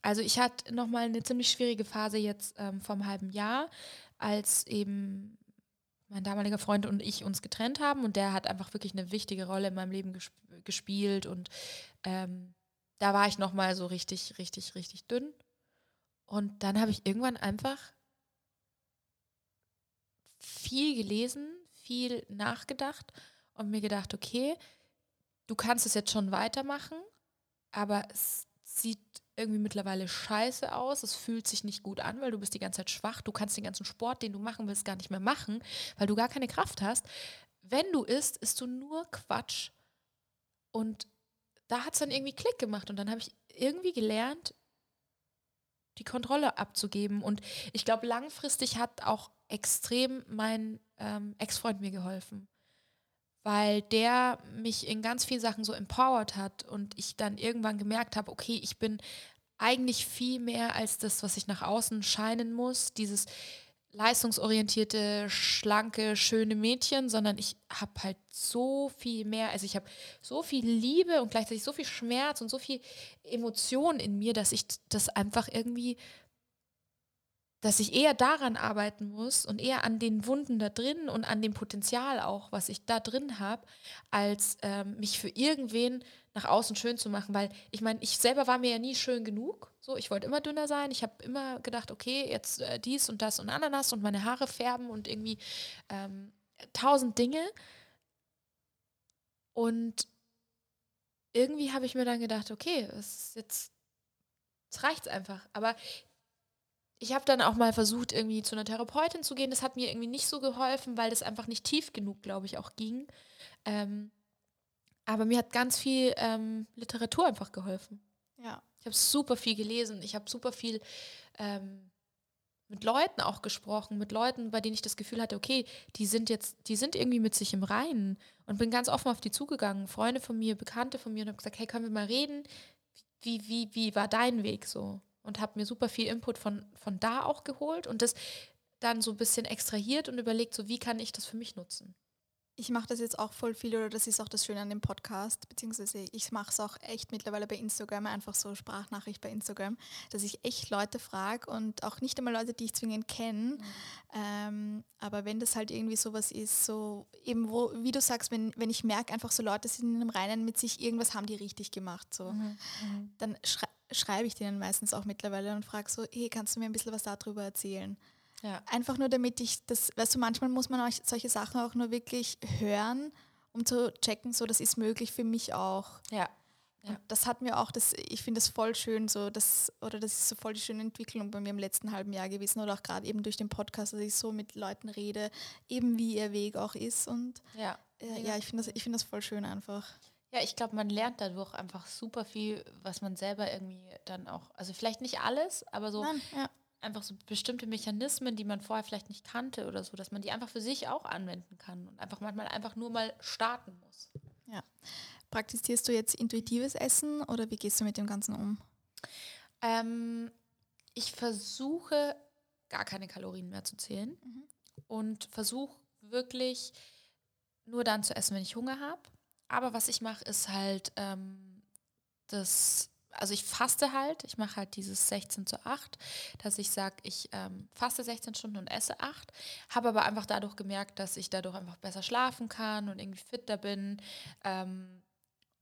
Also ich hatte nochmal eine ziemlich schwierige Phase jetzt ähm, vom halben Jahr, als eben mein damaliger Freund und ich uns getrennt haben und der hat einfach wirklich eine wichtige Rolle in meinem Leben gesp gespielt und ähm, da war ich nochmal so richtig, richtig, richtig dünn. Und dann habe ich irgendwann einfach viel gelesen, viel nachgedacht und mir gedacht, okay, du kannst es jetzt schon weitermachen, aber es sieht irgendwie mittlerweile scheiße aus. Es fühlt sich nicht gut an, weil du bist die ganze Zeit schwach. Du kannst den ganzen Sport, den du machen willst, gar nicht mehr machen, weil du gar keine Kraft hast. Wenn du isst, isst du nur Quatsch. Und da hat es dann irgendwie Klick gemacht. Und dann habe ich irgendwie gelernt, die Kontrolle abzugeben. Und ich glaube, langfristig hat auch extrem mein ähm, Ex-Freund mir geholfen. Weil der mich in ganz vielen Sachen so empowered hat und ich dann irgendwann gemerkt habe, okay, ich bin eigentlich viel mehr als das, was ich nach außen scheinen muss, dieses leistungsorientierte, schlanke, schöne Mädchen, sondern ich habe halt so viel mehr, also ich habe so viel Liebe und gleichzeitig so viel Schmerz und so viel Emotion in mir, dass ich das einfach irgendwie dass ich eher daran arbeiten muss und eher an den Wunden da drin und an dem Potenzial auch, was ich da drin habe, als ähm, mich für irgendwen nach außen schön zu machen. Weil ich meine, ich selber war mir ja nie schön genug. So, ich wollte immer dünner sein. Ich habe immer gedacht, okay, jetzt äh, dies und das und Ananas und meine Haare färben und irgendwie ähm, tausend Dinge. Und irgendwie habe ich mir dann gedacht, okay, es ist jetzt, es reicht einfach. Aber ich habe dann auch mal versucht, irgendwie zu einer Therapeutin zu gehen. Das hat mir irgendwie nicht so geholfen, weil das einfach nicht tief genug, glaube ich, auch ging. Ähm, aber mir hat ganz viel ähm, Literatur einfach geholfen. Ja. Ich habe super viel gelesen. Ich habe super viel ähm, mit Leuten auch gesprochen, mit Leuten, bei denen ich das Gefühl hatte, okay, die sind jetzt, die sind irgendwie mit sich im Reinen und bin ganz offen auf die zugegangen. Freunde von mir, Bekannte von mir und habe gesagt, hey, können wir mal reden? Wie, wie, wie war dein Weg so? Und habe mir super viel Input von, von da auch geholt und das dann so ein bisschen extrahiert und überlegt, so wie kann ich das für mich nutzen. Ich mache das jetzt auch voll viel oder das ist auch das Schöne an dem Podcast, beziehungsweise ich mache es auch echt mittlerweile bei Instagram, einfach so Sprachnachricht bei Instagram, dass ich echt Leute frage und auch nicht einmal Leute, die ich zwingend kenne, mhm. ähm, aber wenn das halt irgendwie sowas ist, so eben wo, wie du sagst, wenn, wenn ich merke einfach so Leute sind in einem Reinen mit sich, irgendwas haben die richtig gemacht, so, mhm. mhm. dann schreibe ich denen meistens auch mittlerweile und frage so, hey, kannst du mir ein bisschen was darüber erzählen? Ja. Einfach nur damit ich das, weißt du, manchmal muss man auch solche Sachen auch nur wirklich hören, um zu checken, so das ist möglich für mich auch. Ja. ja. das hat mir auch, das, ich finde das voll schön, so das, oder das ist so voll die schöne Entwicklung bei mir im letzten halben Jahr gewesen oder auch gerade eben durch den Podcast, dass ich so mit Leuten rede, eben wie ihr Weg auch ist. Und ja, äh, ja ich finde das, find das voll schön einfach. Ja, ich glaube, man lernt dadurch einfach super viel, was man selber irgendwie dann auch, also vielleicht nicht alles, aber so Nein, ja. einfach so bestimmte Mechanismen, die man vorher vielleicht nicht kannte oder so, dass man die einfach für sich auch anwenden kann und einfach manchmal einfach nur mal starten muss. Ja. Praktizierst du jetzt intuitives Essen oder wie gehst du mit dem Ganzen um? Ähm, ich versuche gar keine Kalorien mehr zu zählen mhm. und versuche wirklich nur dann zu essen, wenn ich Hunger habe aber was ich mache, ist halt ähm, das, also ich faste halt, ich mache halt dieses 16 zu 8, dass ich sage, ich ähm, faste 16 Stunden und esse 8, habe aber einfach dadurch gemerkt, dass ich dadurch einfach besser schlafen kann und irgendwie fitter bin. Ähm,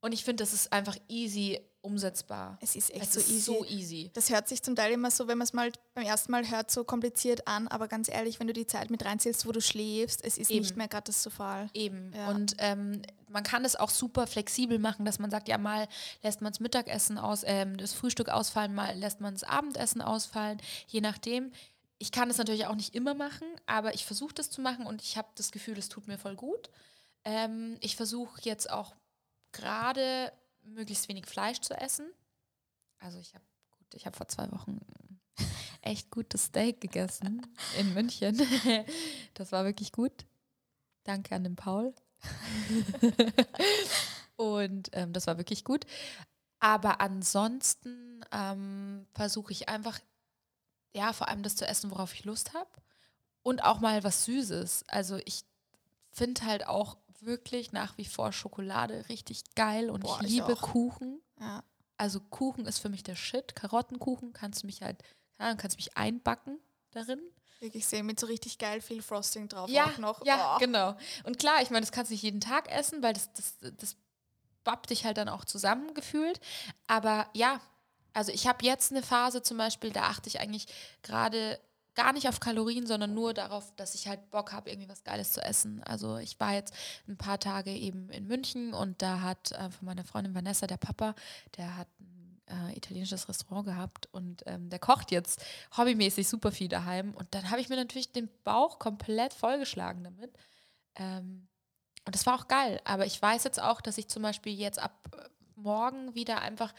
und ich finde, das ist einfach easy umsetzbar. Es ist echt es so, ist easy. so easy. Das hört sich zum Teil immer so, wenn man es mal beim ersten Mal hört, so kompliziert an, aber ganz ehrlich, wenn du die Zeit mit reinzählst, wo du schläfst, es ist Eben. nicht mehr katastrophal. Eben. Ja. Und ähm, man kann es auch super flexibel machen, dass man sagt, ja, mal lässt man das Mittagessen aus, ähm, das Frühstück ausfallen, mal lässt man das Abendessen ausfallen, je nachdem. Ich kann es natürlich auch nicht immer machen, aber ich versuche das zu machen und ich habe das Gefühl, es tut mir voll gut. Ähm, ich versuche jetzt auch gerade möglichst wenig Fleisch zu essen. Also ich habe gut, ich habe vor zwei Wochen echt gutes Steak gegessen in München. Das war wirklich gut. Danke an den Paul. Und ähm, das war wirklich gut. Aber ansonsten ähm, versuche ich einfach, ja, vor allem das zu essen, worauf ich Lust habe. Und auch mal was Süßes. Also ich finde halt auch wirklich nach wie vor Schokolade richtig geil und Boah, ich liebe ich Kuchen. Ja. Also Kuchen ist für mich der Shit. Karottenkuchen kannst du mich halt, ja, kannst mich einbacken darin. Ich sehe mit so richtig geil viel Frosting drauf ja, auch noch. Ja, oh. genau. Und klar, ich meine, das kannst du nicht jeden Tag essen, weil das, das, das babbt dich halt dann auch zusammengefühlt. Aber ja, also ich habe jetzt eine Phase zum Beispiel, da achte ich eigentlich gerade gar nicht auf Kalorien, sondern nur darauf, dass ich halt Bock habe, irgendwie was Geiles zu essen. Also ich war jetzt ein paar Tage eben in München und da hat äh, von meiner Freundin Vanessa, der Papa, der hat ein äh, italienisches Restaurant gehabt und ähm, der kocht jetzt hobbymäßig super viel daheim. Und dann habe ich mir natürlich den Bauch komplett vollgeschlagen damit. Ähm, und das war auch geil. Aber ich weiß jetzt auch, dass ich zum Beispiel jetzt ab äh, morgen wieder einfach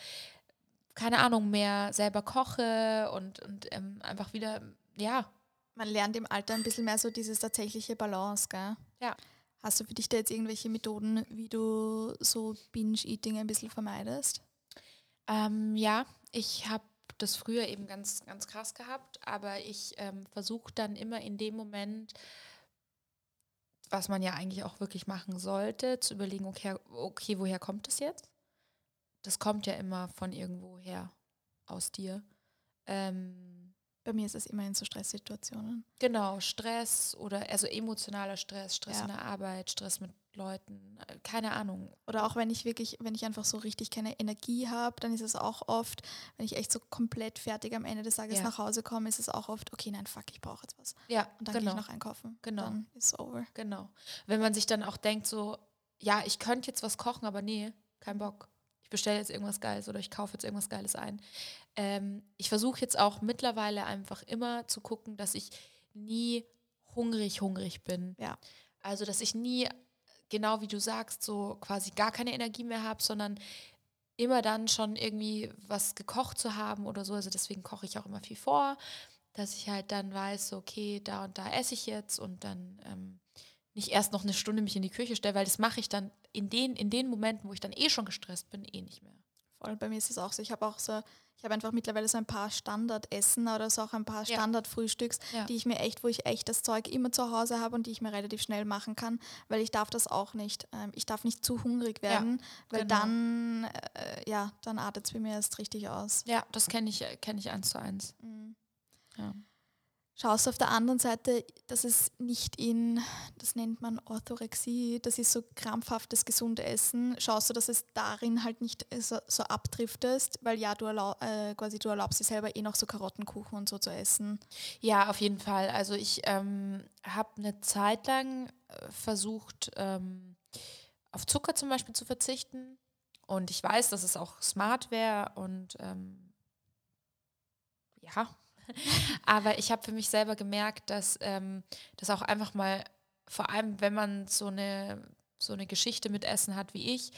keine Ahnung, mehr selber koche und, und ähm, einfach wieder ja. Man lernt im Alter ein bisschen mehr so dieses tatsächliche Balance, gell? Ja. Hast du für dich da jetzt irgendwelche Methoden, wie du so Binge-Eating ein bisschen vermeidest? Ähm, ja, ich habe das früher eben ganz, ganz krass gehabt, aber ich ähm, versuche dann immer in dem Moment, was man ja eigentlich auch wirklich machen sollte, zu überlegen, okay, okay woher kommt das jetzt? Das kommt ja immer von irgendwoher aus dir. Ähm, bei mir ist es immer in so Stresssituationen. Genau, Stress oder also emotionaler Stress, Stress ja. in der Arbeit, Stress mit Leuten, keine Ahnung. Oder auch wenn ich wirklich, wenn ich einfach so richtig keine Energie habe, dann ist es auch oft, wenn ich echt so komplett fertig am Ende des Tages ja. nach Hause komme, ist es auch oft, okay, nein, fuck, ich brauche jetzt was. Ja, und dann genau. gehe ich noch einkaufen. Genau. Dann ist over. Genau. Wenn man sich dann auch denkt, so, ja, ich könnte jetzt was kochen, aber nee, kein Bock. Ich bestelle jetzt irgendwas Geiles oder ich kaufe jetzt irgendwas Geiles ein ähm, ich versuche jetzt auch mittlerweile einfach immer zu gucken, dass ich nie hungrig, hungrig bin. Ja. Also, dass ich nie, genau wie du sagst, so quasi gar keine Energie mehr habe, sondern immer dann schon irgendwie was gekocht zu haben oder so. Also deswegen koche ich auch immer viel vor, dass ich halt dann weiß, okay, da und da esse ich jetzt und dann ähm, nicht erst noch eine Stunde mich in die Küche stelle, weil das mache ich dann in den, in den Momenten, wo ich dann eh schon gestresst bin, eh nicht mehr. Voll, bei mir ist es auch so. Ich habe auch so ich habe einfach mittlerweile so ein paar Standardessen oder so auch ein paar Standardfrühstücks, ja. die ich mir echt, wo ich echt das Zeug immer zu Hause habe und die ich mir relativ schnell machen kann, weil ich darf das auch nicht. Ähm, ich darf nicht zu hungrig werden, ja, weil genau. dann, äh, ja, dann artet es bei mir erst richtig aus. Ja, das kenne ich, kenn ich eins zu eins. Mhm. Ja schaust du auf der anderen Seite, dass es nicht in, das nennt man Orthorexie, das ist so krampfhaftes Gesundessen, schaust du, dass es darin halt nicht so, so abdriftest, weil ja, du, erlaub, äh, quasi, du erlaubst dir selber eh noch so Karottenkuchen und so zu essen. Ja, auf jeden Fall. Also ich ähm, habe eine Zeit lang äh, versucht, ähm, auf Zucker zum Beispiel zu verzichten. Und ich weiß, dass es auch smart wäre und ähm, ja, Aber ich habe für mich selber gemerkt, dass ähm, das auch einfach mal, vor allem wenn man so eine, so eine Geschichte mit Essen hat wie ich,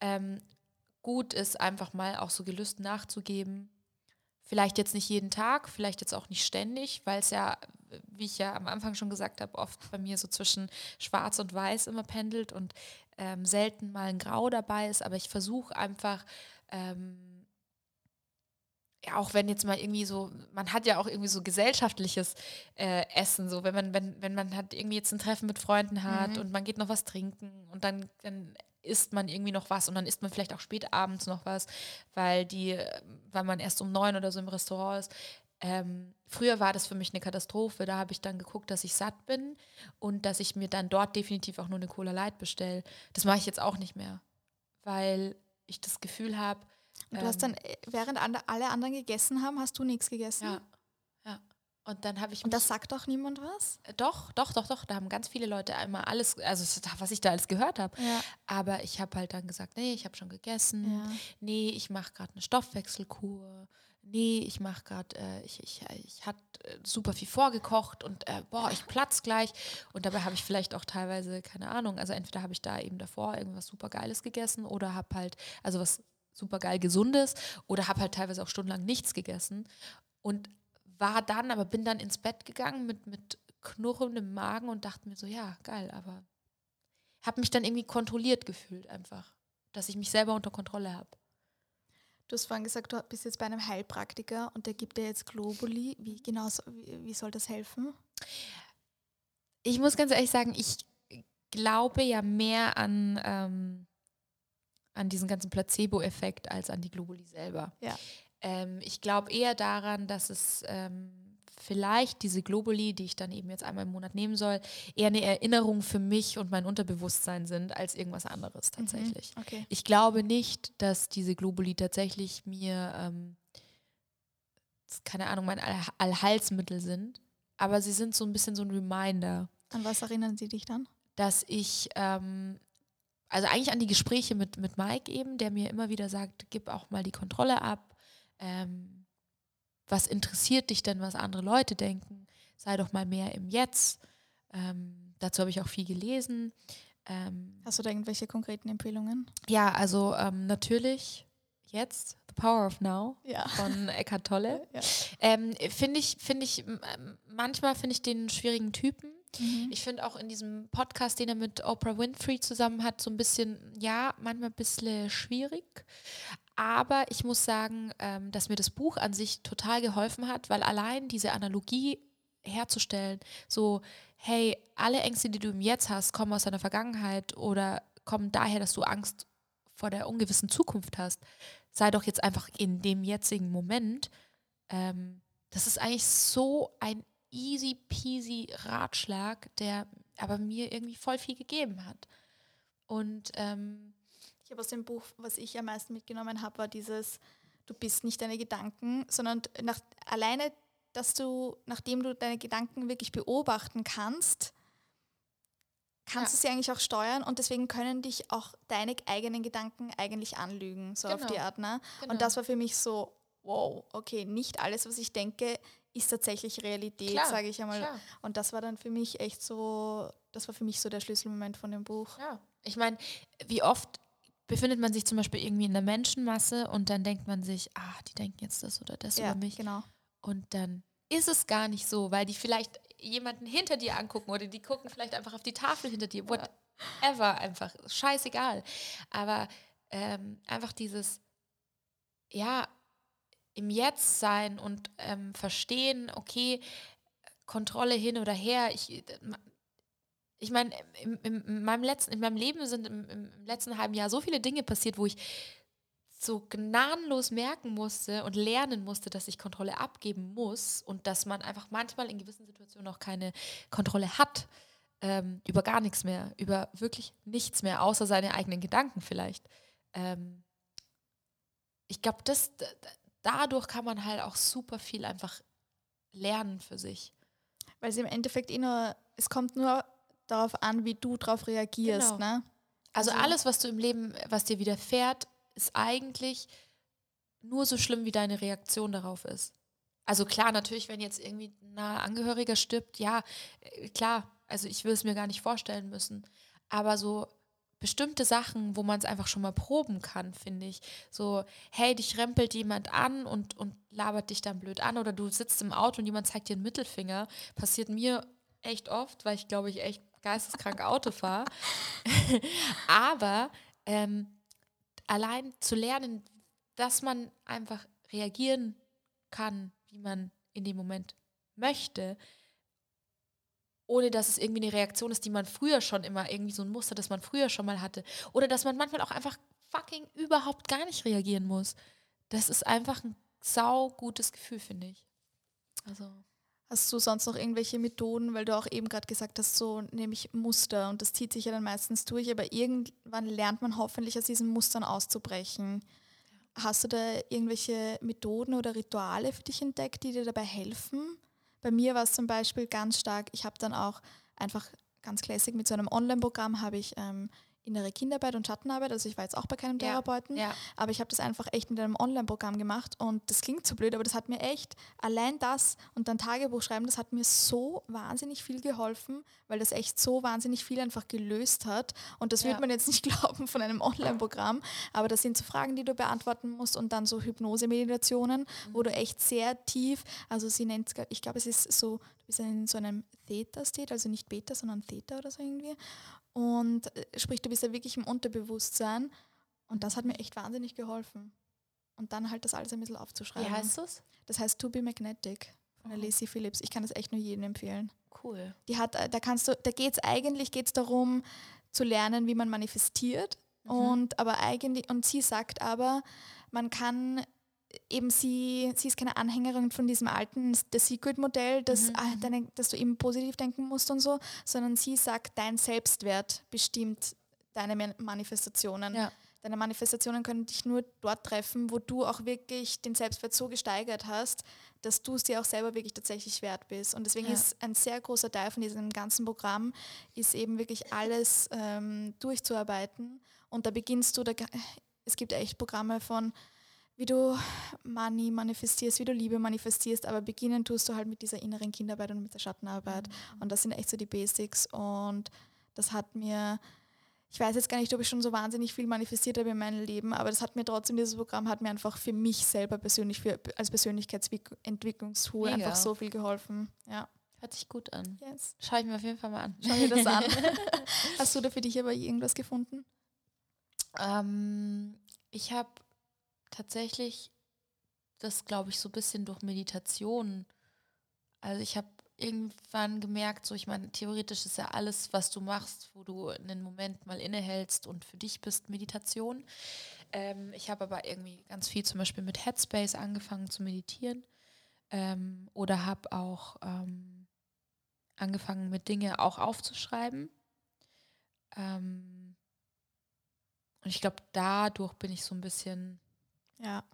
ähm, gut ist, einfach mal auch so Gelüsten nachzugeben. Vielleicht jetzt nicht jeden Tag, vielleicht jetzt auch nicht ständig, weil es ja, wie ich ja am Anfang schon gesagt habe, oft bei mir so zwischen Schwarz und Weiß immer pendelt und ähm, selten mal ein Grau dabei ist. Aber ich versuche einfach ähm, ja, auch wenn jetzt mal irgendwie so, man hat ja auch irgendwie so gesellschaftliches äh, Essen, so wenn man, wenn, wenn man hat irgendwie jetzt ein Treffen mit Freunden hat mhm. und man geht noch was trinken und dann, dann isst man irgendwie noch was und dann isst man vielleicht auch spät abends noch was, weil die, weil man erst um neun oder so im Restaurant ist. Ähm, früher war das für mich eine Katastrophe. Da habe ich dann geguckt, dass ich satt bin und dass ich mir dann dort definitiv auch nur eine Cola Light bestelle. Das mache ich jetzt auch nicht mehr, weil ich das Gefühl habe, und du ähm, hast dann, äh, während alle anderen gegessen haben, hast du nichts gegessen? Ja. ja. Und dann habe ich. Und da sagt doch niemand was? Äh, doch, doch, doch, doch. Da haben ganz viele Leute einmal alles, also was ich da alles gehört habe. Ja. Aber ich habe halt dann gesagt, nee, ich habe schon gegessen. Ja. Nee, ich mache gerade eine Stoffwechselkur. Nee, ich mache gerade, äh, ich, ich, ich hatte äh, super viel vorgekocht und äh, boah, ich platz gleich. Und dabei habe ich vielleicht auch teilweise, keine Ahnung, also entweder habe ich da eben davor irgendwas super Geiles gegessen oder habe halt, also was super geil gesundes oder habe halt teilweise auch stundenlang nichts gegessen und war dann, aber bin dann ins Bett gegangen mit, mit knurrendem Magen und dachte mir so, ja, geil, aber habe mich dann irgendwie kontrolliert gefühlt einfach, dass ich mich selber unter Kontrolle habe. Du hast vorhin gesagt, du bist jetzt bei einem Heilpraktiker und der gibt dir jetzt Globuli. Wie genau, wie, wie soll das helfen? Ich muss ganz ehrlich sagen, ich glaube ja mehr an ähm, an diesen ganzen Placebo-Effekt als an die Globuli selber. Ja. Ähm, ich glaube eher daran, dass es ähm, vielleicht diese Globuli, die ich dann eben jetzt einmal im Monat nehmen soll, eher eine Erinnerung für mich und mein Unterbewusstsein sind als irgendwas anderes mhm, tatsächlich. Mhm, okay. Ich glaube nicht, dass diese Globuli tatsächlich mir, ähm, keine Ahnung, mein All Allheilsmittel sind, aber sie sind so ein bisschen so ein Reminder. An was erinnern sie dich dann? Dass ich ähm, also eigentlich an die Gespräche mit, mit Mike eben, der mir immer wieder sagt, gib auch mal die Kontrolle ab. Ähm, was interessiert dich denn, was andere Leute denken? Sei doch mal mehr im Jetzt. Ähm, dazu habe ich auch viel gelesen. Ähm, Hast du da irgendwelche konkreten Empfehlungen? Ja, also ähm, natürlich jetzt The Power of Now ja. von Eckhart Tolle. ja. Ähm, finde ich, finde ich, manchmal finde ich den schwierigen Typen Mhm. Ich finde auch in diesem Podcast, den er mit Oprah Winfrey zusammen hat, so ein bisschen, ja, manchmal ein bisschen schwierig. Aber ich muss sagen, ähm, dass mir das Buch an sich total geholfen hat, weil allein diese Analogie herzustellen, so, hey, alle Ängste, die du im Jetzt hast, kommen aus deiner Vergangenheit oder kommen daher, dass du Angst vor der ungewissen Zukunft hast. Sei doch jetzt einfach in dem jetzigen Moment. Ähm, das ist eigentlich so ein easy peasy Ratschlag, der aber mir irgendwie voll viel gegeben hat. Und ähm, ich habe aus dem Buch, was ich am meisten mitgenommen habe, war dieses, du bist nicht deine Gedanken, sondern nach, alleine, dass du, nachdem du deine Gedanken wirklich beobachten kannst, kannst ja. du sie eigentlich auch steuern und deswegen können dich auch deine eigenen Gedanken eigentlich anlügen, so genau. auf die Art. Ne? Genau. Und das war für mich so, wow, okay, nicht alles, was ich denke, ist tatsächlich Realität, sage ich einmal. Klar. Und das war dann für mich echt so, das war für mich so der Schlüsselmoment von dem Buch. Ja, ich meine, wie oft befindet man sich zum Beispiel irgendwie in der Menschenmasse und dann denkt man sich, ah, die denken jetzt das oder das ja, über mich. Genau. Und dann ist es gar nicht so, weil die vielleicht jemanden hinter dir angucken oder die gucken vielleicht einfach auf die Tafel hinter dir, whatever, einfach scheißegal. Aber ähm, einfach dieses, ja, im Jetzt sein und ähm, verstehen, okay, Kontrolle hin oder her. Ich, ich meine, in, in, meinem letzten, in meinem Leben sind im, im, letzten halben Jahr so viele Dinge passiert, wo ich so gnadenlos merken musste und lernen musste, dass ich Kontrolle abgeben muss und dass man einfach manchmal in gewissen Situationen auch keine Kontrolle hat ähm, über gar nichts mehr, über wirklich nichts mehr, außer seine eigenen Gedanken vielleicht. Ähm, ich glaube, das, dadurch kann man halt auch super viel einfach lernen für sich. Weil es im Endeffekt eh nur, es kommt nur darauf an, wie du darauf reagierst. Genau. Ne? Also, also alles, was du im Leben, was dir widerfährt, ist eigentlich nur so schlimm, wie deine Reaktion darauf ist. Also klar, natürlich, wenn jetzt irgendwie ein naher Angehöriger stirbt, ja, äh, klar, also ich will es mir gar nicht vorstellen müssen. Aber so bestimmte Sachen, wo man es einfach schon mal proben kann, finde ich. So, hey, dich rempelt jemand an und, und labert dich dann blöd an oder du sitzt im Auto und jemand zeigt dir einen Mittelfinger. Passiert mir echt oft, weil ich glaube, ich echt geisteskrank Auto fahre. Aber ähm, allein zu lernen, dass man einfach reagieren kann, wie man in dem Moment möchte, ohne dass es irgendwie eine Reaktion ist, die man früher schon immer, irgendwie so ein Muster, das man früher schon mal hatte. Oder dass man manchmal auch einfach fucking überhaupt gar nicht reagieren muss. Das ist einfach ein sau gutes Gefühl, finde ich. Also. Hast du sonst noch irgendwelche Methoden, weil du auch eben gerade gesagt hast, so nämlich Muster und das zieht sich ja dann meistens durch, aber irgendwann lernt man hoffentlich aus diesen Mustern auszubrechen. Hast du da irgendwelche Methoden oder Rituale für dich entdeckt, die dir dabei helfen? Bei mir war es zum Beispiel ganz stark, ich habe dann auch einfach ganz klassisch mit so einem Online-Programm habe ich ähm, innere Kinderarbeit und Schattenarbeit. Also ich war jetzt auch bei keinem Therapeuten, ja, ja. aber ich habe das einfach echt mit einem Online-Programm gemacht und das klingt so blöd, aber das hat mir echt, allein das und dann Tagebuch schreiben, das hat mir so wahnsinnig viel geholfen, weil das echt so wahnsinnig viel einfach gelöst hat und das ja. wird man jetzt nicht glauben von einem Online-Programm, aber das sind so Fragen, die du beantworten musst und dann so Hypnose-Meditationen, mhm. wo du echt sehr tief, also sie nennt, ich glaube es ist so, du bist in so einem Theta-State, also nicht Beta, sondern Theta oder so irgendwie und äh, sprich, du bist ja wirklich im Unterbewusstsein. Und das hat mir echt wahnsinnig geholfen. Und dann halt das alles ein bisschen aufzuschreiben. Wie heißt das? Das heißt To Be Magnetic von der oh. Lacey Phillips. Ich kann das echt nur jedem empfehlen. Cool. Die hat, äh, da kannst du, da geht es eigentlich geht's darum, zu lernen, wie man manifestiert. Mhm. Und aber eigentlich, und sie sagt aber, man kann eben sie, sie ist keine Anhängerin von diesem alten The Secret-Modell, dass, mhm. ah, deine, dass du eben positiv denken musst und so, sondern sie sagt, dein Selbstwert bestimmt deine Manifestationen. Ja. Deine Manifestationen können dich nur dort treffen, wo du auch wirklich den Selbstwert so gesteigert hast, dass du es dir auch selber wirklich tatsächlich wert bist. Und deswegen ja. ist ein sehr großer Teil von diesem ganzen Programm, ist eben wirklich alles ähm, durchzuarbeiten. Und da beginnst du, da, es gibt echt Programme von wie du Money manifestierst, wie du Liebe manifestierst, aber beginnen tust du halt mit dieser inneren Kinderarbeit und mit der Schattenarbeit. Mhm. Und das sind echt so die Basics. Und das hat mir, ich weiß jetzt gar nicht, ob ich schon so wahnsinnig viel manifestiert habe in meinem Leben, aber das hat mir trotzdem, dieses Programm hat mir einfach für mich selber persönlich, für, als Persönlichkeitsentwicklungstool einfach so viel geholfen. Ja. Hört sich gut an. Yes. Schau ich mir auf jeden Fall mal an. Schau dir das an. Hast du da für dich aber irgendwas gefunden? Ähm, ich habe tatsächlich das, glaube ich, so ein bisschen durch Meditation. Also ich habe irgendwann gemerkt, so ich meine, theoretisch ist ja alles, was du machst, wo du einen Moment mal innehältst und für dich bist, Meditation. Ähm, ich habe aber irgendwie ganz viel zum Beispiel mit Headspace angefangen zu meditieren ähm, oder habe auch ähm, angefangen mit Dinge auch aufzuschreiben. Ähm, und ich glaube, dadurch bin ich so ein bisschen, Ja.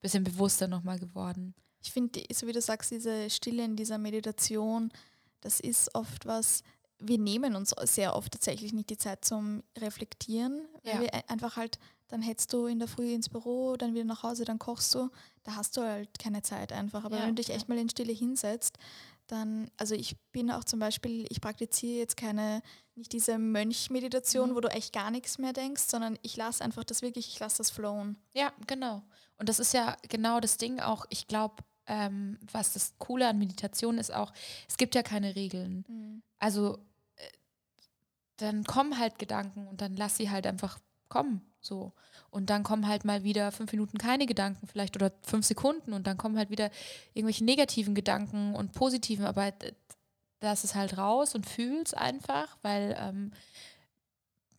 bisschen bewusster nochmal geworden. Ich finde, so wie du sagst, diese Stille in dieser Meditation, das ist oft was, wir nehmen uns sehr oft tatsächlich nicht die Zeit zum Reflektieren, weil Ja. wir ein- einfach halt, dann hättest du in der Früh ins Büro, dann wieder nach Hause, dann kochst du, da hast du halt keine Zeit einfach. Aber Ja, wenn du dich ja. echt mal in Stille hinsetzt, dann, also ich bin auch zum Beispiel, ich praktiziere jetzt keine, nicht diese Mönchmeditation, Mhm. wo du echt gar nichts mehr denkst, sondern ich lasse einfach das wirklich, ich lasse das flowen. Ja, genau. Und das ist ja genau das Ding auch, ich glaube, ähm, was das Coole an Meditation ist auch, es gibt ja keine Regeln. Also äh, dann kommen halt Gedanken und dann lass sie halt einfach kommen. So. Und dann kommen halt mal wieder fünf Minuten keine Gedanken, vielleicht oder fünf Sekunden und dann kommen halt wieder irgendwelche negativen Gedanken und positiven, aber d- lass es halt raus und fühl's einfach, weil ähm,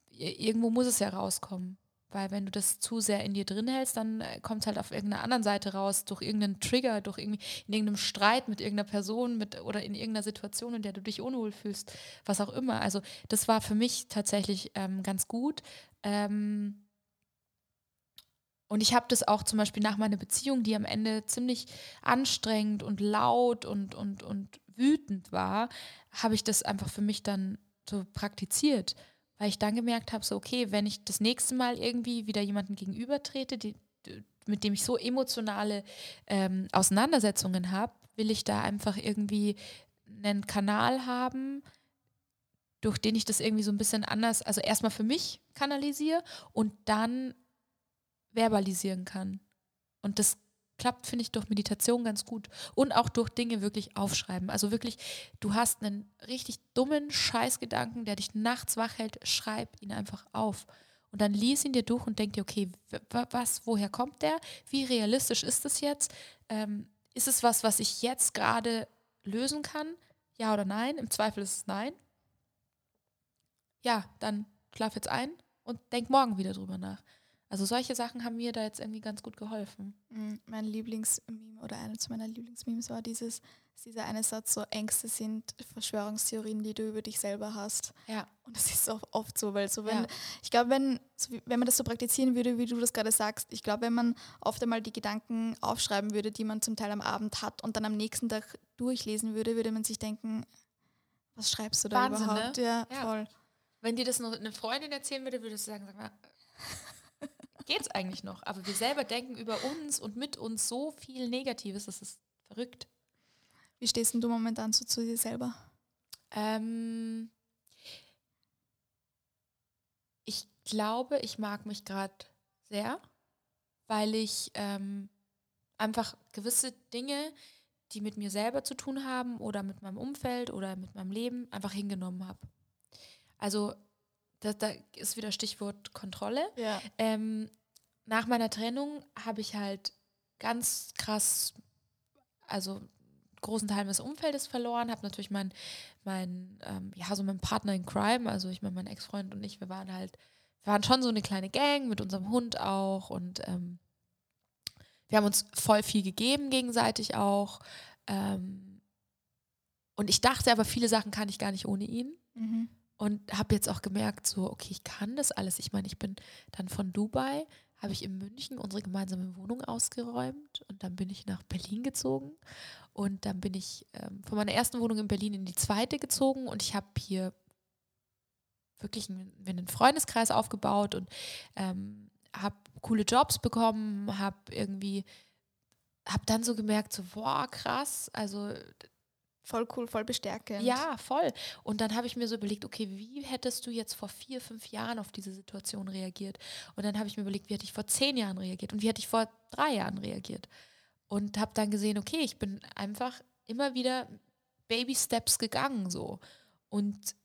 irgendwo muss es ja rauskommen. Weil wenn du das zu sehr in dir drin hältst, dann kommt es halt auf irgendeiner anderen Seite raus, durch irgendeinen Trigger, durch irgendwie in irgendeinem Streit mit irgendeiner Person mit, oder in irgendeiner Situation, in der du dich unwohl fühlst, was auch immer. Also das war für mich tatsächlich ähm, ganz gut. Ähm, und ich habe das auch zum Beispiel nach meiner Beziehung, die am Ende ziemlich anstrengend und laut und, und, und wütend war, habe ich das einfach für mich dann so praktiziert. Weil ich dann gemerkt habe, so okay, wenn ich das nächste Mal irgendwie wieder jemanden gegenübertrete, die, die- mit dem ich so emotionale ähm, Auseinandersetzungen habe, will ich da einfach irgendwie einen Kanal haben, durch den ich das irgendwie so ein bisschen anders, also erstmal für mich kanalisiere und dann verbalisieren kann. Und das klappt, finde ich, durch Meditation ganz gut. Und auch durch Dinge wirklich aufschreiben. Also wirklich, du hast einen richtig dummen Scheißgedanken, der dich nachts wach hält, schreib ihn einfach auf. Und dann lies ihn dir durch und denk dir, okay, was, woher kommt der? Wie realistisch ist das jetzt? Ähm, ist es was, was ich jetzt gerade lösen kann? Ja oder nein? Im Zweifel ist es nein. Ja, dann schlaf jetzt ein und denk morgen wieder drüber nach. Also solche Sachen haben mir da jetzt irgendwie ganz gut geholfen. Mm, Mein Lieblingsmeme oder eines meiner Lieblingsmemes war dieses, dieser eine Satz, so Ängste sind Verschwörungstheorien, die du über dich selber hast. Ja. Und das ist auch oft so, weil so wenn, Ja. ich glaube, wenn, so wie- wenn man das so praktizieren würde, wie du das gerade sagst, ich glaube, wenn man oft einmal die Gedanken aufschreiben würde, die man zum Teil am Abend hat und dann am nächsten Tag durchlesen würde, würde man sich denken, was schreibst du da Wahnsinn, ne? überhaupt? Ja, Ja. voll. Wenn dir das noch eine Freundin erzählen würde, würdest du sagen, sag mal, geht's eigentlich noch? Aber wir selber denken über uns und mit uns so viel Negatives, das ist verrückt. Wie stehst denn du momentan so zu dir selber? Ähm, ich glaube, ich mag mich gerade sehr, weil ich ähm, einfach gewisse Dinge, die mit mir selber zu tun haben oder mit meinem Umfeld oder mit meinem Leben, einfach hingenommen habe. Also da, da ist wieder Stichwort Kontrolle. Ja. Ähm, nach meiner Trennung habe ich halt ganz krass, also großen Teil meines Umfeldes verloren, habe natürlich meinen, mein, ähm, ja, so meinen Partner in Crime, also ich meine, mein Ex-Freund und ich, wir waren halt, wir waren schon so eine kleine Gang mit unserem Hund auch und ähm, wir haben uns voll viel gegeben gegenseitig auch. Ähm, und ich dachte aber, viele Sachen kann ich gar nicht ohne ihn. Mhm. Und habe jetzt auch gemerkt, so, okay, ich kann das alles. Ich meine, ich bin dann von Dubai, habe ich in München unsere gemeinsame Wohnung ausgeräumt und dann bin ich nach Berlin gezogen. Und dann bin ich ähm, von meiner ersten Wohnung in Berlin in die zweite gezogen und ich habe hier wirklich einen, einen Freundeskreis aufgebaut und ähm, habe coole Jobs bekommen, habe irgendwie, habe dann so gemerkt, so, boah, krass, also Voll cool, voll bestärkend. ja, voll. Und dann habe ich mir so überlegt, okay, wie hättest du jetzt vor vier, fünf Jahren auf diese Situation reagiert? Und dann habe ich mir überlegt, wie hätte ich vor zehn Jahren reagiert und wie hätte ich vor drei Jahren reagiert? Und habe dann gesehen, okay, ich bin einfach immer wieder Baby Steps gegangen so. Und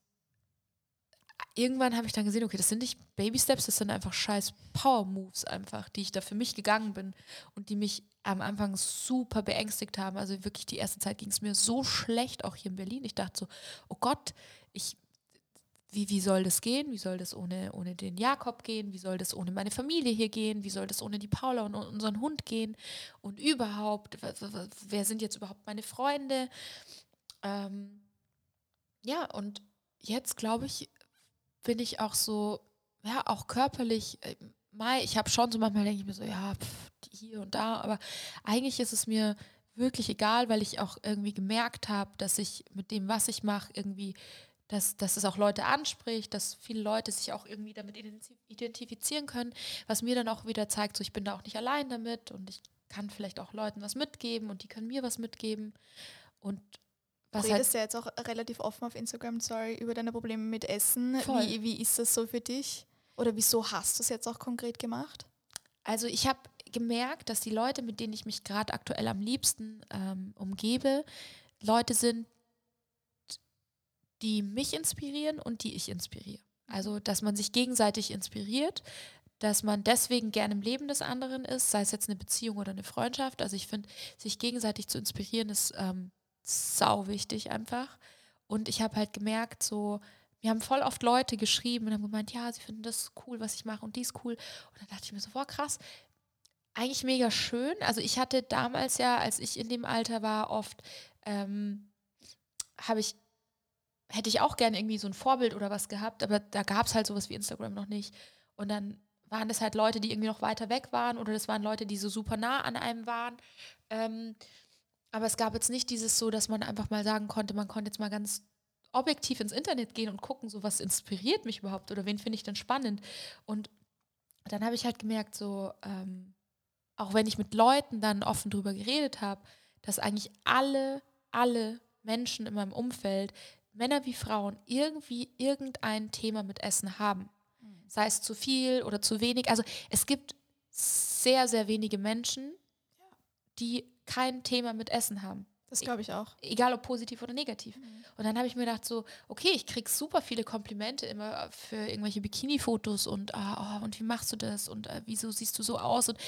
irgendwann habe ich dann gesehen, okay, das sind nicht Baby Steps, das sind einfach scheiß Power Moves einfach, die ich da für mich gegangen bin und die mich am Anfang super beängstigt haben. Also wirklich die erste Zeit ging es mir so schlecht, auch hier in Berlin. Ich dachte so, oh Gott, ich, wie, wie soll das gehen? Wie soll das ohne, ohne den Jakob gehen? Wie soll das ohne meine Familie hier gehen? Wie soll das ohne die Paula und unseren Hund gehen? Und überhaupt, wer sind jetzt überhaupt meine Freunde? Ähm, ja, und jetzt glaube ich, bin ich auch so, ja, auch körperlich, äh, Mai, ich habe schon so manchmal denke ich mir so, ja, pff, hier und da, aber eigentlich ist es mir wirklich egal, weil ich auch irgendwie gemerkt habe, dass ich mit dem, was ich mache, irgendwie, dass, dass es auch Leute anspricht, dass viele Leute sich auch irgendwie damit identifizieren können, was mir dann auch wieder zeigt, so ich bin da auch nicht allein damit und ich kann vielleicht auch Leuten was mitgeben und die können mir was mitgeben und was du redest halt ja jetzt auch relativ offen auf Instagram, sorry, über deine Probleme mit Essen. Wie, wie ist das so für dich? Oder wieso hast du es jetzt auch konkret gemacht? Also ich habe gemerkt, dass die Leute, mit denen ich mich gerade aktuell am liebsten ähm, umgebe, Leute sind, die mich inspirieren und die ich inspiriere. Also, dass man sich gegenseitig inspiriert, dass man deswegen gerne im Leben des anderen ist, sei es jetzt eine Beziehung oder eine Freundschaft. Also ich finde, sich gegenseitig zu inspirieren ist ähm, sau wichtig einfach. Und ich habe halt gemerkt, so, mir haben voll oft Leute geschrieben und haben gemeint, ja, sie finden das cool, was ich mache und dies cool. Und dann dachte ich mir so, boah, krass, eigentlich mega schön. Also ich hatte damals ja, als ich in dem Alter war, oft ähm, habe ich, hätte ich auch gerne irgendwie so ein Vorbild oder was gehabt, aber da gab es halt sowas wie Instagram noch nicht. Und dann waren das halt Leute, die irgendwie noch weiter weg waren oder das waren Leute, die so super nah an einem waren. Ähm, aber es gab jetzt nicht dieses so, dass man einfach mal sagen konnte, man konnte jetzt mal ganz objektiv ins Internet gehen und gucken, so was inspiriert mich überhaupt oder wen finde ich denn spannend. Und dann habe ich halt gemerkt, so, ähm, auch wenn ich mit Leuten dann offen drüber geredet habe, dass eigentlich alle, alle Menschen in meinem Umfeld, Männer wie Frauen, irgendwie irgendein Thema mit Essen haben. Mhm. Sei es zu viel oder zu wenig. Also es gibt sehr, sehr wenige Menschen, die kein Thema mit Essen haben. Das glaube ich auch. Egal ob positiv oder negativ. Mhm. Und dann habe ich mir gedacht, so, okay, ich kriege super viele Komplimente immer für irgendwelche Bikini-Fotos und, ah, oh, und wie machst du das und äh, wieso siehst du so aus? Und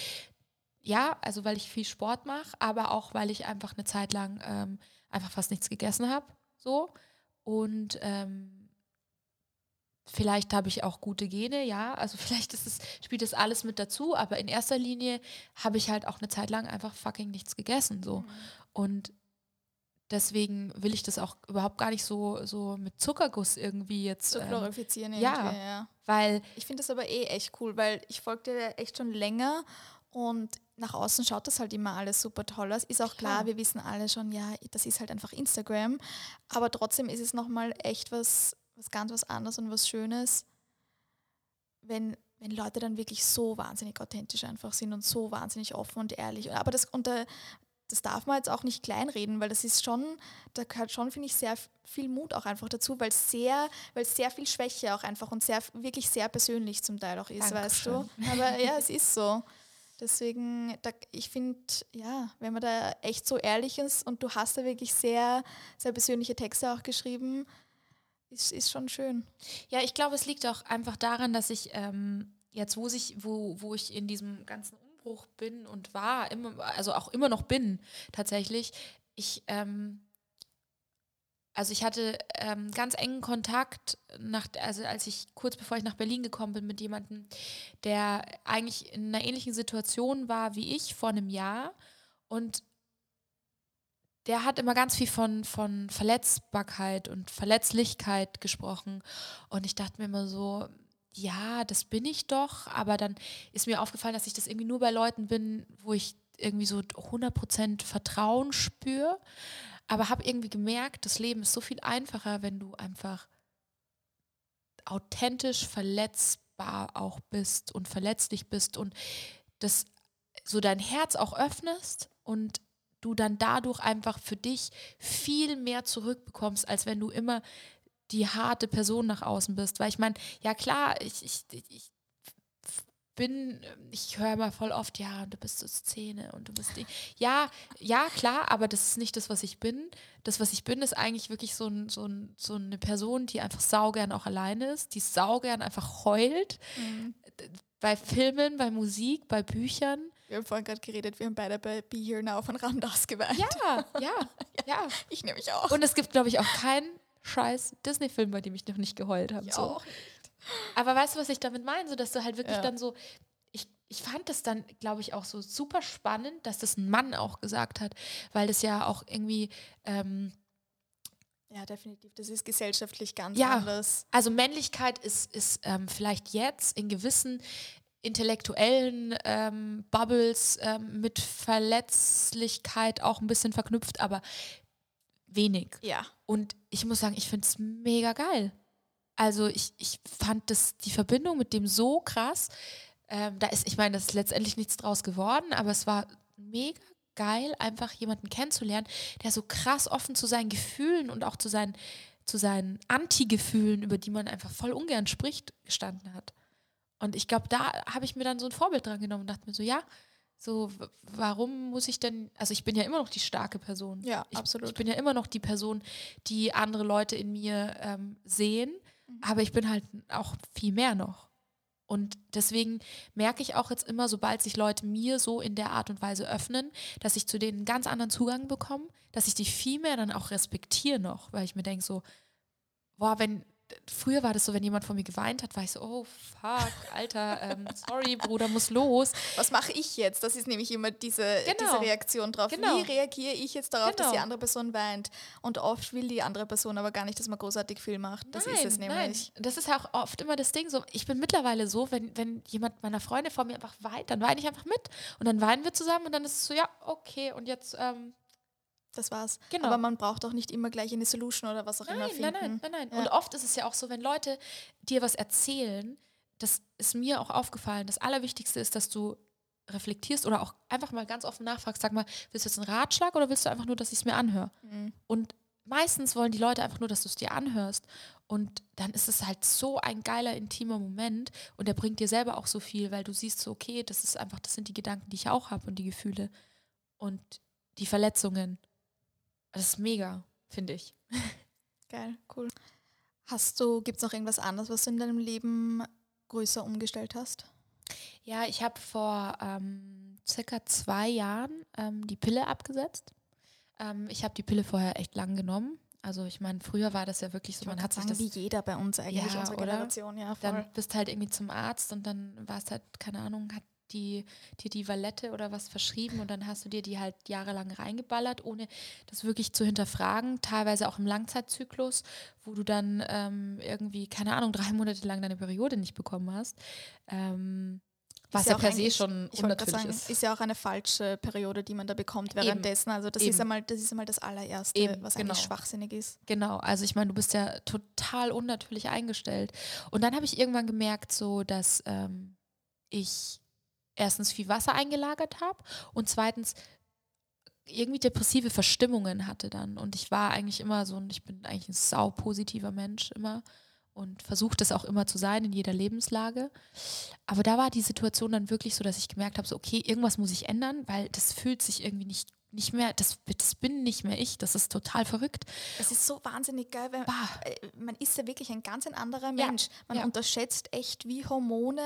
ja, also weil ich viel Sport mache, aber auch weil ich einfach eine Zeit lang ähm, einfach fast nichts gegessen habe. So. Und ähm, Vielleicht habe ich auch gute Gene, ja. Also vielleicht ist es, spielt das alles mit dazu, aber in erster Linie habe ich halt auch eine Zeit lang einfach fucking nichts gegessen. So. Mhm. Und deswegen will ich das auch überhaupt gar nicht so, so mit Zuckerguss irgendwie jetzt. Zu ähm, glorifizieren, ja, ja. Weil. Ich finde das aber eh echt cool, weil ich folge dir echt schon länger und nach außen schaut das halt immer alles super toll aus. Ist auch klar, ja. wir wissen alle schon, ja, das ist halt einfach Instagram. Aber trotzdem ist es nochmal echt was was ganz was anderes und was Schönes, wenn, wenn Leute dann wirklich so wahnsinnig authentisch einfach sind und so wahnsinnig offen und ehrlich. Aber das, und da, das darf man jetzt auch nicht kleinreden, weil das ist schon, da gehört schon, finde ich, sehr viel Mut auch einfach dazu, weil sehr, weil sehr viel Schwäche auch einfach und sehr, wirklich sehr persönlich zum Teil auch ist, Dankeschön. weißt du. Aber ja, es ist so. Deswegen, da, ich finde, ja, wenn man da echt so ehrlich ist und du hast da wirklich sehr, sehr persönliche Texte auch geschrieben, ist, ist schon schön. Ja, ich glaube, es liegt auch einfach daran, dass ich ähm, jetzt, wo, sich, wo, wo ich in diesem ganzen Umbruch bin und war, immer, also auch immer noch bin tatsächlich, ich, ähm, also ich hatte ähm, ganz engen Kontakt, nach, also als ich kurz bevor ich nach Berlin gekommen bin, mit jemandem, der eigentlich in einer ähnlichen Situation war wie ich vor einem Jahr und der hat immer ganz viel von, von Verletzbarkeit und Verletzlichkeit gesprochen. Und ich dachte mir immer so, ja, das bin ich doch. Aber dann ist mir aufgefallen, dass ich das irgendwie nur bei Leuten bin, wo ich irgendwie so 100% Vertrauen spüre. Aber habe irgendwie gemerkt, das Leben ist so viel einfacher, wenn du einfach authentisch verletzbar auch bist und verletzlich bist und das so dein Herz auch öffnest und du dann dadurch einfach für dich viel mehr zurückbekommst, als wenn du immer die harte Person nach außen bist. Weil ich meine, ja klar, ich, ich, ich bin, ich höre mal voll oft, ja, du bist so Szene und du bist die. Ja, ja, klar, aber das ist nicht das, was ich bin. Das, was ich bin, ist eigentlich wirklich so, ein, so, ein, so eine Person, die einfach saugern auch alleine ist, die saugern einfach heult. Mhm. Bei Filmen, bei Musik, bei Büchern. Wir haben vorhin gerade geredet, wir haben beide bei Be Here Now von Ramdas geweint. Ja, ja, ja. Ich nehme mich auch. Und es gibt, glaube ich, auch keinen scheiß Disney-Film, bei dem ich noch nicht geheult habe. So. Aber weißt du, was ich damit meine? So, dass du halt wirklich ja. dann so, ich, ich fand das dann, glaube ich, auch so super spannend, dass das ein Mann auch gesagt hat, weil das ja auch irgendwie. Ähm, ja, definitiv. Das ist gesellschaftlich ganz ja, anders. Also Männlichkeit ist, ist ähm, vielleicht jetzt in gewissen intellektuellen ähm, Bubbles ähm, mit Verletzlichkeit auch ein bisschen verknüpft, aber wenig. Ja. Und ich muss sagen, ich finde es mega geil. Also ich, ich fand das, die Verbindung mit dem so krass. Ähm, da ist, ich meine, das ist letztendlich nichts draus geworden, aber es war mega geil, einfach jemanden kennenzulernen, der so krass offen zu seinen Gefühlen und auch zu seinen, zu seinen Anti-Gefühlen, über die man einfach voll ungern spricht, gestanden hat. Und ich glaube, da habe ich mir dann so ein Vorbild dran genommen und dachte mir so, ja, so, warum muss ich denn, also ich bin ja immer noch die starke Person. Ja, ich, absolut. Ich bin ja immer noch die Person, die andere Leute in mir ähm, sehen Mhm. Aber ich bin halt auch viel mehr noch. Und deswegen merke ich auch jetzt immer, sobald sich Leute mir so in der Art und Weise öffnen, dass ich zu denen einen ganz anderen Zugang bekomme, dass ich die viel mehr dann auch respektiere noch, weil ich mir denke so, boah, wenn, früher war das so, wenn jemand von mir geweint hat, war ich so, oh fuck, Alter, ähm, sorry, Bruder, muss los. Was mache ich jetzt? Das ist nämlich immer diese, genau. diese Reaktion drauf. Genau. Wie reagiere ich jetzt darauf, genau. dass die genau. andere Person weint? Und oft will die andere Person aber gar nicht, dass man großartig viel macht. Das nein, ist es nämlich. Nein. Das ist ja auch oft immer das Ding. So, ich bin mittlerweile so, wenn, wenn jemand meiner Freunde vor mir einfach weint, dann weine ich einfach mit. Und dann weinen wir zusammen und dann ist es so, ja, okay, und jetzt ähm, das war's. Genau. Aber man braucht auch nicht immer gleich eine Solution oder was auch nein, immer finden. Nein, nein, nein, nein. Ja. Und oft ist es ja auch so, wenn Leute dir was erzählen, das ist mir auch aufgefallen, das Allerwichtigste ist, dass du reflektierst oder auch einfach mal ganz offen nachfragst, sag mal, willst du jetzt einen Ratschlag oder willst du einfach nur, dass ich es mir anhöre? Mhm. Und meistens wollen die Leute einfach nur, dass du es dir anhörst. Und dann ist es halt so ein geiler, intimer Moment und der bringt dir selber auch so viel, weil du siehst so, okay, das ist einfach, das sind die Gedanken, die ich auch habe und die Gefühle und die Verletzungen. Das ist mega, finde ich. Geil, cool. Hast du, gibt es noch irgendwas anderes, was du in deinem Leben größer umgestellt hast? Ja, ich habe vor ähm, circa zwei Jahren ähm, die Pille abgesetzt. Ähm, ich habe die Pille vorher echt lang genommen. Also ich meine, früher war das ja wirklich so, man hat sich das wie jeder bei uns eigentlich ja, unsere Generation, ja, voll. Dann bist halt irgendwie zum Arzt und dann war es halt keine Ahnung, hat die, dir die Valette oder was verschrieben und dann hast du dir die halt jahrelang reingeballert, ohne das wirklich zu hinterfragen, teilweise auch im Langzeitzyklus, wo du dann ähm, irgendwie, keine Ahnung, drei Monate lang deine Periode nicht bekommen hast. Ähm, was ja, ja per se schon unnatürlich sagen, ist. Ist ja auch eine falsche Periode, die man da bekommt währenddessen. Also das ist einmal, das ist einmal das allererste, Eben, was genau. eigentlich schwachsinnig ist. Genau, also ich meine, du bist ja total unnatürlich eingestellt. Und dann habe ich irgendwann gemerkt, so dass ähm, ich erstens viel Wasser eingelagert habe und zweitens irgendwie depressive Verstimmungen hatte dann. Und ich war eigentlich immer so, und ich bin eigentlich ein sau positiver Mensch immer und versuche das auch immer zu sein in jeder Lebenslage. Aber da war die Situation dann wirklich so, dass ich gemerkt habe, so okay, irgendwas muss ich ändern, weil das fühlt sich irgendwie nicht nicht mehr, das, das bin nicht mehr ich, das ist total verrückt. Es ist so wahnsinnig geil, weil bah. man ist ja wirklich ein ganz ein anderer Mensch. Ja, man ja. unterschätzt echt, wie Hormone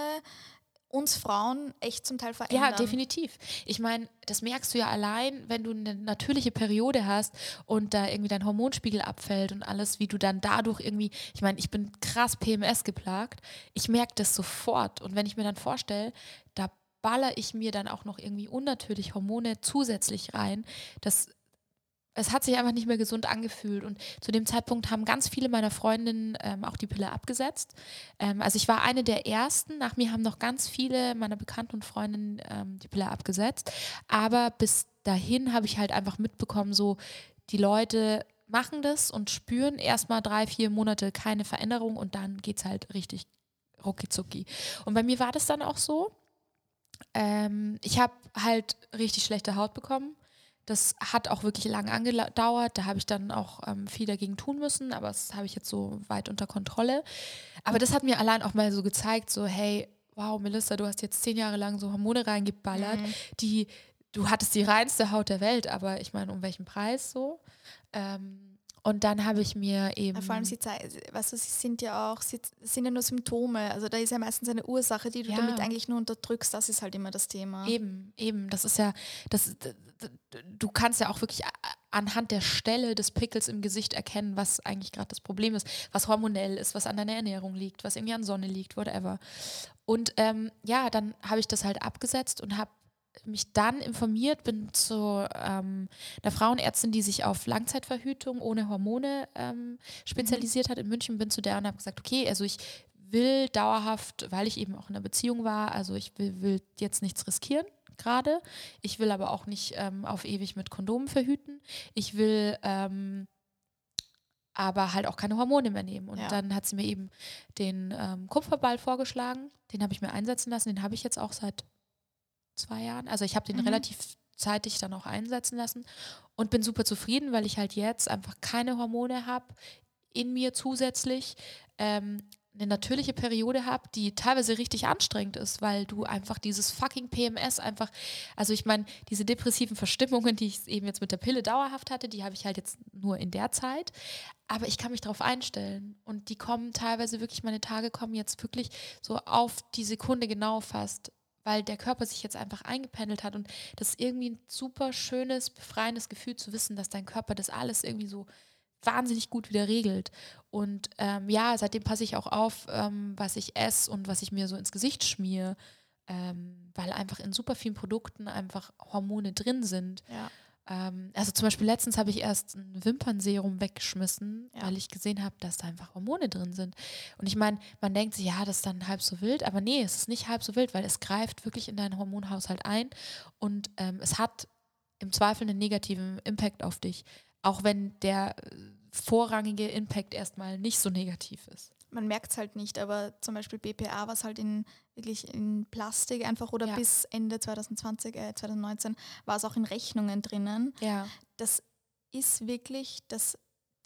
uns Frauen echt zum Teil verändern. Ja, definitiv. Ich meine, das merkst du ja allein, wenn du eine natürliche Periode hast und da irgendwie dein Hormonspiegel abfällt und alles, wie du dann dadurch irgendwie, ich meine, ich bin krass PMS geplagt, ich merke das sofort. Und wenn ich mir dann vorstelle, da baller ich mir dann auch noch irgendwie unnatürlich Hormone zusätzlich rein, das es hat sich einfach nicht mehr gesund angefühlt. Und zu dem Zeitpunkt haben ganz viele meiner Freundinnen ähm, auch die Pille abgesetzt. Ähm, also ich war eine der ersten. Nach mir haben noch ganz viele meiner Bekannten und Freundinnen ähm, die Pille abgesetzt. Aber bis dahin habe ich halt einfach mitbekommen, so die Leute machen das und spüren erstmal drei, vier Monate keine Veränderung und dann geht es halt richtig rucki Und bei mir war das dann auch so. Ähm, ich habe halt richtig schlechte Haut bekommen. Das hat auch wirklich lange angedauert. Da habe ich dann auch ähm, viel dagegen tun müssen, aber das habe ich jetzt so weit unter Kontrolle. Aber das hat mir allein auch mal so gezeigt, so hey, wow, Melissa, du hast jetzt zehn Jahre lang so Hormone reingeballert, mhm. die, du hattest die reinste Haut der Welt, aber ich meine, um welchen Preis so? Ähm, und dann habe ich mir eben. vor allem, sie, weißt du, sie sind ja auch, sie sind ja nur Symptome. Also da ist ja meistens eine Ursache, die du ja. damit eigentlich nur unterdrückst. Das ist halt immer das Thema. Eben, eben. Das ist ja, das, du kannst ja auch wirklich anhand der Stelle des Pickels im Gesicht erkennen, was eigentlich gerade das Problem ist, was hormonell ist, was an deiner Ernährung liegt, was irgendwie an Sonne liegt, whatever. Und ähm, ja, dann habe ich das halt abgesetzt und habe mich dann informiert, bin zu ähm, einer Frauenärztin, die sich auf Langzeitverhütung ohne Hormone ähm, spezialisiert mhm. hat in München, bin zu der und habe gesagt, okay, also ich will dauerhaft, weil ich eben auch in einer Beziehung war, also ich will, will jetzt nichts riskieren gerade. Ich will aber auch nicht ähm, auf ewig mit Kondomen verhüten. Ich will ähm, aber halt auch keine Hormone mehr nehmen. Und ja. dann hat sie mir eben den ähm, Kupferball vorgeschlagen. Den habe ich mir einsetzen lassen. Den habe ich jetzt auch seit zwei Jahren. Also ich habe den mhm. relativ zeitig dann auch einsetzen lassen und bin super zufrieden, weil ich halt jetzt einfach keine Hormone habe in mir zusätzlich. Ähm, eine natürliche Periode habe, die teilweise richtig anstrengend ist, weil du einfach dieses fucking PMS einfach, also ich meine, diese depressiven Verstimmungen, die ich eben jetzt mit der Pille dauerhaft hatte, die habe ich halt jetzt nur in der Zeit, aber ich kann mich darauf einstellen und die kommen teilweise wirklich, meine Tage kommen jetzt wirklich so auf die Sekunde genau fast weil der Körper sich jetzt einfach eingependelt hat. Und das ist irgendwie ein super schönes, befreiendes Gefühl zu wissen, dass dein Körper das alles irgendwie so wahnsinnig gut wieder regelt. Und ähm, ja, seitdem passe ich auch auf, ähm, was ich esse und was ich mir so ins Gesicht schmiere, ähm, weil einfach in super vielen Produkten einfach Hormone drin sind. Ja. Ähm, also zum Beispiel letztens habe ich erst ein Wimpernserum weggeschmissen, ja. weil ich gesehen habe, dass da einfach Hormone drin sind. Und ich meine, man denkt sich, ja, das ist dann halb so wild, aber nee, es ist nicht halb so wild, weil es greift wirklich in deinen Hormonhaushalt ein und ähm, es hat im Zweifel einen negativen Impact auf dich, auch wenn der äh, vorrangige Impact erstmal nicht so negativ ist man merkt es halt nicht, aber zum Beispiel BPA war es halt in wirklich in Plastik einfach oder ja. bis Ende 2020, äh, 2019 war es auch in Rechnungen drinnen. Ja. Das ist wirklich das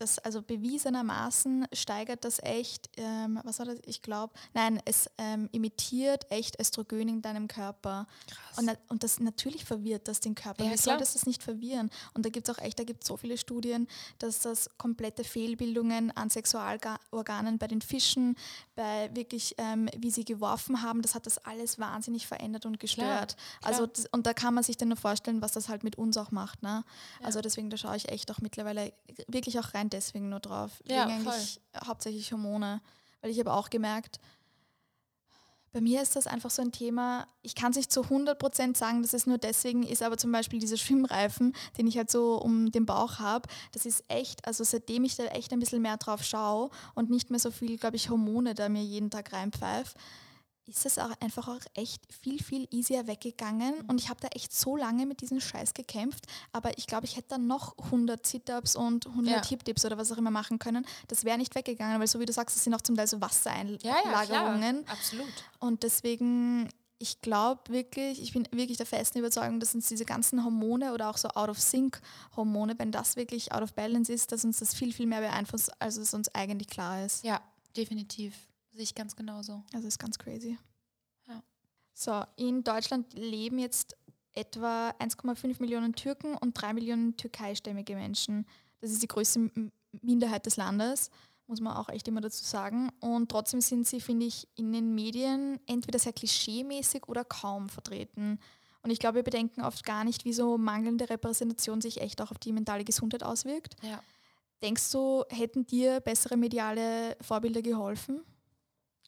das also bewiesenermaßen steigert das echt, ähm, was war das? Ich glaube, nein, es ähm, imitiert echt Östrogen in deinem Körper. Krass. Und, und das natürlich verwirrt das den Körper. Ja, Wie soll das das nicht verwirren? Und da gibt es auch echt, da gibt es so viele Studien, dass das komplette Fehlbildungen an Sexualorganen bei den Fischen, bei wirklich, ähm, wie sie geworfen haben, das hat das alles wahnsinnig verändert und gestört. Klar, also das, und da kann man sich dann nur vorstellen, was das halt mit uns auch macht. Ne? Ja. Also deswegen, da schaue ich echt auch mittlerweile wirklich auch rein deswegen nur drauf. Ja, wegen eigentlich hauptsächlich Hormone. Weil ich habe auch gemerkt, bei mir ist das einfach so ein Thema, ich kann es nicht zu 100% sagen, dass es nur deswegen ist, aber zum Beispiel dieser Schwimmreifen, den ich halt so um den Bauch habe, das ist echt, also seitdem ich da echt ein bisschen mehr drauf schaue und nicht mehr so viel, glaube ich, Hormone da mir jeden Tag reinpfeife, ist es auch einfach auch echt viel, viel easier weggegangen. Und ich habe da echt so lange mit diesem Scheiß gekämpft. Aber ich glaube, ich hätte dann noch 100 Sit-Ups und 100 ja. Hip-Dips oder was auch immer machen können. Das wäre nicht weggegangen, weil so wie du sagst, es sind auch zum Teil so Wassereinlagerungen. Ja, ja, absolut. Und deswegen, ich glaube wirklich, ich bin wirklich der festen Überzeugung, dass uns diese ganzen Hormone oder auch so Out-of-Sync-Hormone, wenn das wirklich out of balance ist, dass uns das viel, viel mehr beeinflusst, als es uns eigentlich klar ist. Ja, definitiv. Sehe ich ganz genauso. Also ist ganz crazy. Ja. So, in Deutschland leben jetzt etwa 1,5 Millionen Türken und 3 Millionen türkeistämmige Menschen. Das ist die größte Minderheit des Landes, muss man auch echt immer dazu sagen. Und trotzdem sind sie, finde ich, in den Medien entweder sehr klischeemäßig oder kaum vertreten. Und ich glaube, wir bedenken oft gar nicht, wie so mangelnde Repräsentation sich echt auch auf die mentale Gesundheit auswirkt. Ja. Denkst du, hätten dir bessere mediale Vorbilder geholfen?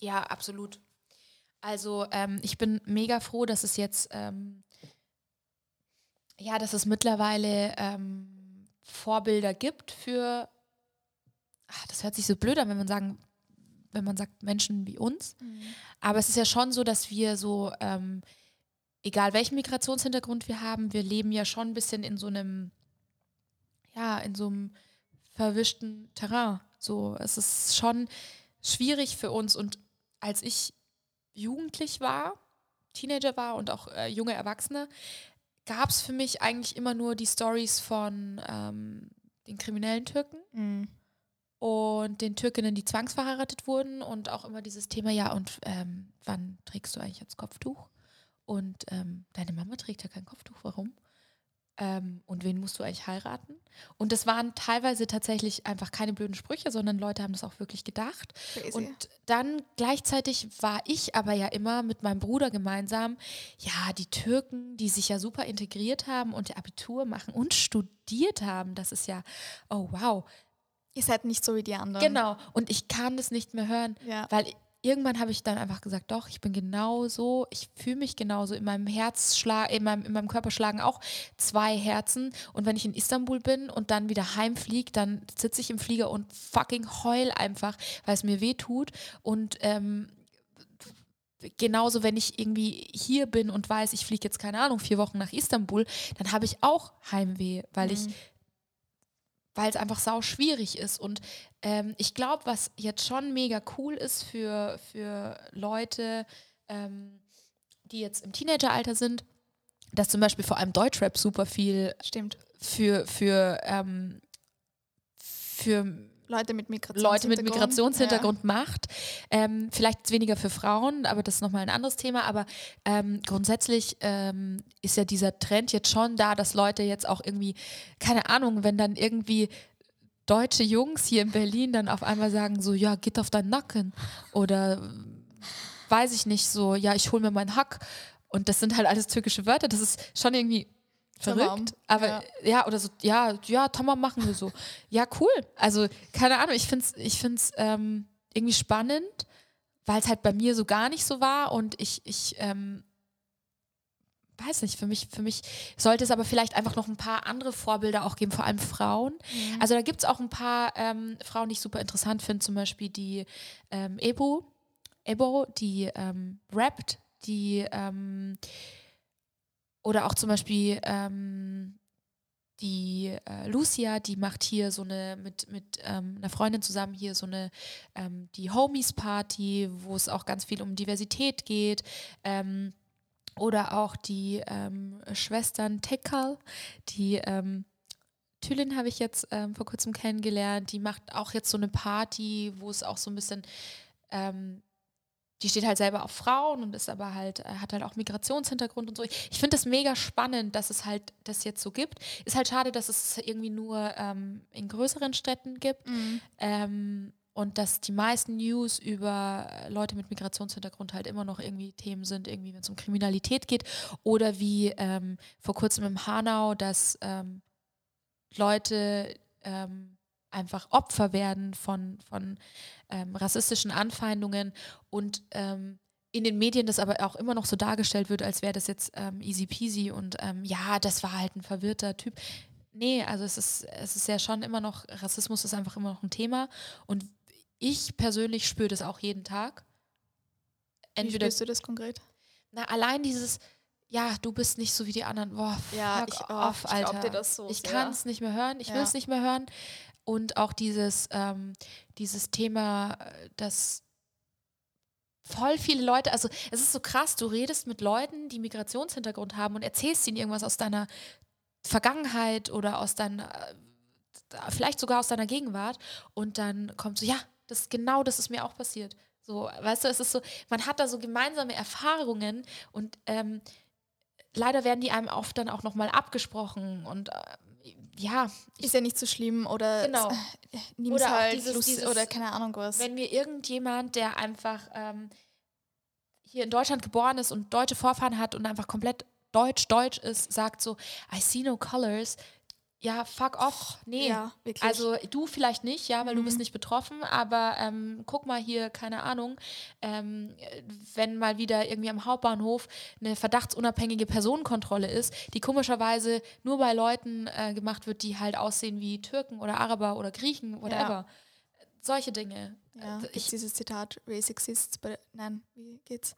Ja, absolut. Also ähm, ich bin mega froh, dass es jetzt, ähm, ja, dass es mittlerweile ähm, Vorbilder gibt für, ach, das hört sich so blöd an, wenn man sagen, wenn man sagt Menschen wie uns. Mhm. Aber es ist ja schon so, dass wir so, ähm, egal welchen Migrationshintergrund wir haben, wir leben ja schon ein bisschen in so einem, ja, in so einem verwischten Terrain. So, es ist schon schwierig für uns und als ich jugendlich war, Teenager war und auch äh, junge Erwachsene, gab es für mich eigentlich immer nur die Stories von ähm, den kriminellen Türken. Mhm. und den Türkinnen, die zwangsverheiratet wurden und auch immer dieses Thema, ja, und ähm, wann trägst du eigentlich jetzt Kopftuch? Und ähm, deine Mama trägt ja kein Kopftuch, warum? Ähm, und wen musst du eigentlich heiraten? Und das waren teilweise tatsächlich einfach keine blöden Sprüche, sondern Leute haben das auch wirklich gedacht. Crazy. Und dann gleichzeitig war ich aber ja immer mit meinem Bruder gemeinsam, ja, die Türken, die sich ja super integriert haben und Abitur machen und studiert haben, das ist ja, oh wow. Ihr seid nicht so wie die anderen. Genau. Und ich kann das nicht mehr hören, Ja. weil irgendwann habe ich dann einfach gesagt, doch, ich bin genauso, ich fühle mich genauso. In meinem Herz schlag, in meinem, in meinem Körper schlagen auch zwei Herzen. Und wenn ich in Istanbul bin und dann wieder heimfliege, dann sitze ich im Flieger und fucking heul einfach, weil es mir weh tut. Und ähm, genauso, wenn ich irgendwie hier bin und weiß, ich fliege jetzt, keine Ahnung, vier Wochen nach Istanbul, dann habe ich auch Heimweh, weil ich Mhm. Weil es einfach sau schwierig ist. Und ähm, ich glaube, was jetzt schon mega cool ist für, für Leute, ähm, die jetzt im Teenageralter sind, dass zum Beispiel vor allem Deutschrap super viel Stimmt. für, für, ähm, für Leute mit Migrationshintergrund. Leute mit Migrationshintergrund macht. Ähm, vielleicht weniger für Frauen, aber das ist nochmal ein anderes Thema. Aber ähm, grundsätzlich ähm, ist ja dieser Trend jetzt schon da, dass Leute jetzt auch irgendwie, keine Ahnung, wenn dann irgendwie deutsche Jungs hier in Berlin dann auf einmal sagen so, ja, geht auf deinen Nacken. Oder weiß ich nicht, so, ja, ich hol mir meinen Hack. Und das sind halt alles türkische Wörter. Das ist schon irgendwie verrückt. Aber ja. ja. oder so, ja, ja, Tamam machen wir so. Ja, cool. Also, keine Ahnung, ich finde es ich find's, ähm, irgendwie spannend, weil es halt bei mir so gar nicht so war und ich, ich ähm, weiß nicht, für mich, für mich sollte es aber vielleicht einfach noch ein paar andere Vorbilder auch geben, vor allem Frauen. Mhm. Also da gibt es auch ein paar ähm, Frauen, die ich super interessant finde, zum Beispiel die ähm, Ebo, Ebo, die ähm, rappt, die ähm, oder auch zum Beispiel ähm, die äh, Lucia, die macht hier so eine mit, mit ähm, einer Freundin zusammen hier so eine ähm, die Homies Party, wo es auch ganz viel um Diversität geht. Ähm, oder auch die ähm, Schwestern Tekal, die ähm, Thülin habe ich jetzt vor kurzem kennengelernt. Die macht auch jetzt so eine Party, wo es auch so ein bisschen, die steht halt selber auf Frauen und ist aber halt, äh, hat halt auch Migrationshintergrund und so. Ich, ich finde das mega spannend, dass es halt das jetzt so gibt. Ist halt schade, dass es irgendwie nur ähm, in größeren Städten gibt. Mhm. Ähm, und dass die meisten News über Leute mit Migrationshintergrund halt immer noch irgendwie Themen sind, irgendwie wenn es um Kriminalität geht oder wie ähm, vor kurzem im Hanau, dass ähm, Leute ähm, einfach Opfer werden von, von ähm, rassistischen Anfeindungen und ähm, in den Medien das aber auch immer noch so dargestellt wird, als wäre das jetzt ähm, easy peasy und ähm, ja, das war halt ein verwirrter Typ. Nee, also es ist, es ist ja schon immer noch, Rassismus ist einfach immer noch ein Thema und ich persönlich spüre das auch jeden Tag. Wie Entweder, spürst du das konkret? na, allein dieses, ja, du bist nicht so wie die anderen, boah, Ja, ich- off, ich glaub Alter. dir das so ich kann es nicht mehr hören, ich will Ja. es nicht mehr hören. Und auch dieses, ähm, dieses Thema, äh, dass voll viele Leute, also es ist so krass, du redest mit Leuten, die Migrationshintergrund haben und erzählst ihnen irgendwas aus deiner Vergangenheit oder aus deiner, äh, vielleicht sogar aus deiner Gegenwart und dann kommt so, ja, das genau das ist mir auch passiert. So, weißt du, es ist so, man hat da so gemeinsame Erfahrungen und ähm, leider werden die einem oft dann auch nochmal abgesprochen und äh, ja, Ist ja nicht so schlimm oder Genau. äh, Oder auch halt dieses- Lust- dieses- oder keine Ahnung was. wenn mir irgendjemand, der einfach ähm, hier in Deutschland geboren ist und deutsche Vorfahren hat und einfach komplett deutsch-deutsch ist, sagt so, I see no colors, ja, fuck off, nee. Ja. Also du vielleicht nicht, ja, weil du bist Mhm. nicht betroffen, aber ähm, guck mal hier, keine Ahnung, ähm, wenn mal wieder irgendwie am Hauptbahnhof eine verdachtsunabhängige Personenkontrolle ist, die komischerweise nur bei Leuten äh, gemacht wird, die halt aussehen wie Türken oder Araber oder Griechen, whatever. Solche Dinge. ja, Äh, ich, dieses Zitat, Race exists, but nein, wie geht's?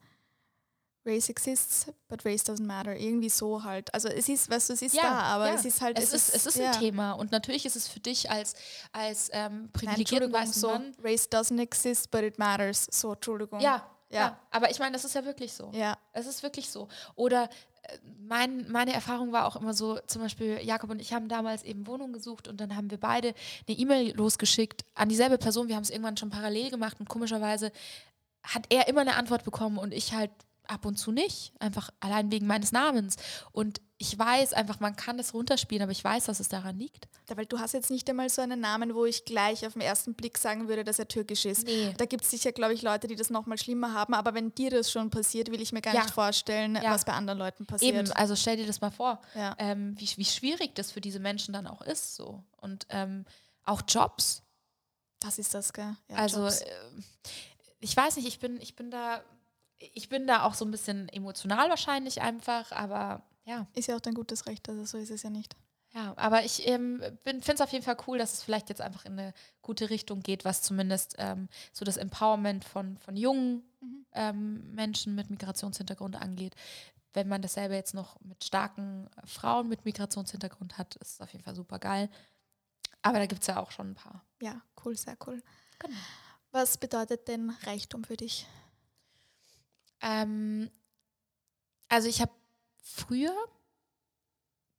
Race exists, but race doesn't matter. Irgendwie so halt. Also es ist, weißt du, es ist Ja, da, aber ja. es ist halt, es, ist, es ist ja. ein Thema und natürlich ist es für dich als, als ähm, Nein, privilegierten Entschuldigung, weißen so, Mann. Race doesn't exist, but it matters. So, Entschuldigung. Ja, ja, Ja. Aber ich meine, das ist ja wirklich so. Ja, Es ist wirklich so. Oder mein, meine Erfahrung war auch immer so, zum Beispiel Jakob und ich haben damals eben Wohnung gesucht und dann haben wir beide eine E-Mail losgeschickt an dieselbe Person. Wir haben es irgendwann schon parallel gemacht und komischerweise hat er immer eine Antwort bekommen und ich halt ab und zu nicht, einfach allein wegen meines Namens. Und ich weiß einfach, man kann das runterspielen, aber ich weiß, dass es daran liegt. Ja, weil du hast jetzt nicht einmal so einen Namen, wo ich gleich auf den ersten Blick sagen würde, dass er türkisch ist. Nee. Da gibt es sicher, glaube ich, Leute, die das nochmal schlimmer haben. Aber wenn dir das schon passiert, will ich mir gar Ja. nicht vorstellen, Ja. was bei anderen Leuten passiert. Eben, also stell dir das mal vor, Ja. ähm, wie, wie schwierig das für diese Menschen dann auch ist. So. Und ähm, auch Jobs. Das ist das, gell? Also äh, ich weiß nicht, ich bin, ich bin da, ich bin da auch so ein bisschen emotional wahrscheinlich einfach, aber ja. ist ja auch dein gutes Recht, also so ist es ja nicht. Ja, aber ich ähm, finde es auf jeden Fall cool, dass es vielleicht jetzt einfach in eine gute Richtung geht, was zumindest ähm, so das Empowerment von, von jungen Mhm. ähm, Menschen mit Migrationshintergrund angeht. Wenn man dasselbe jetzt noch mit starken Frauen mit Migrationshintergrund hat, ist es auf jeden Fall super geil. Aber da gibt es ja auch schon ein paar. Ja, cool, sehr cool. Genau. Was bedeutet denn Reichtum für dich? Ähm, also ich habe früher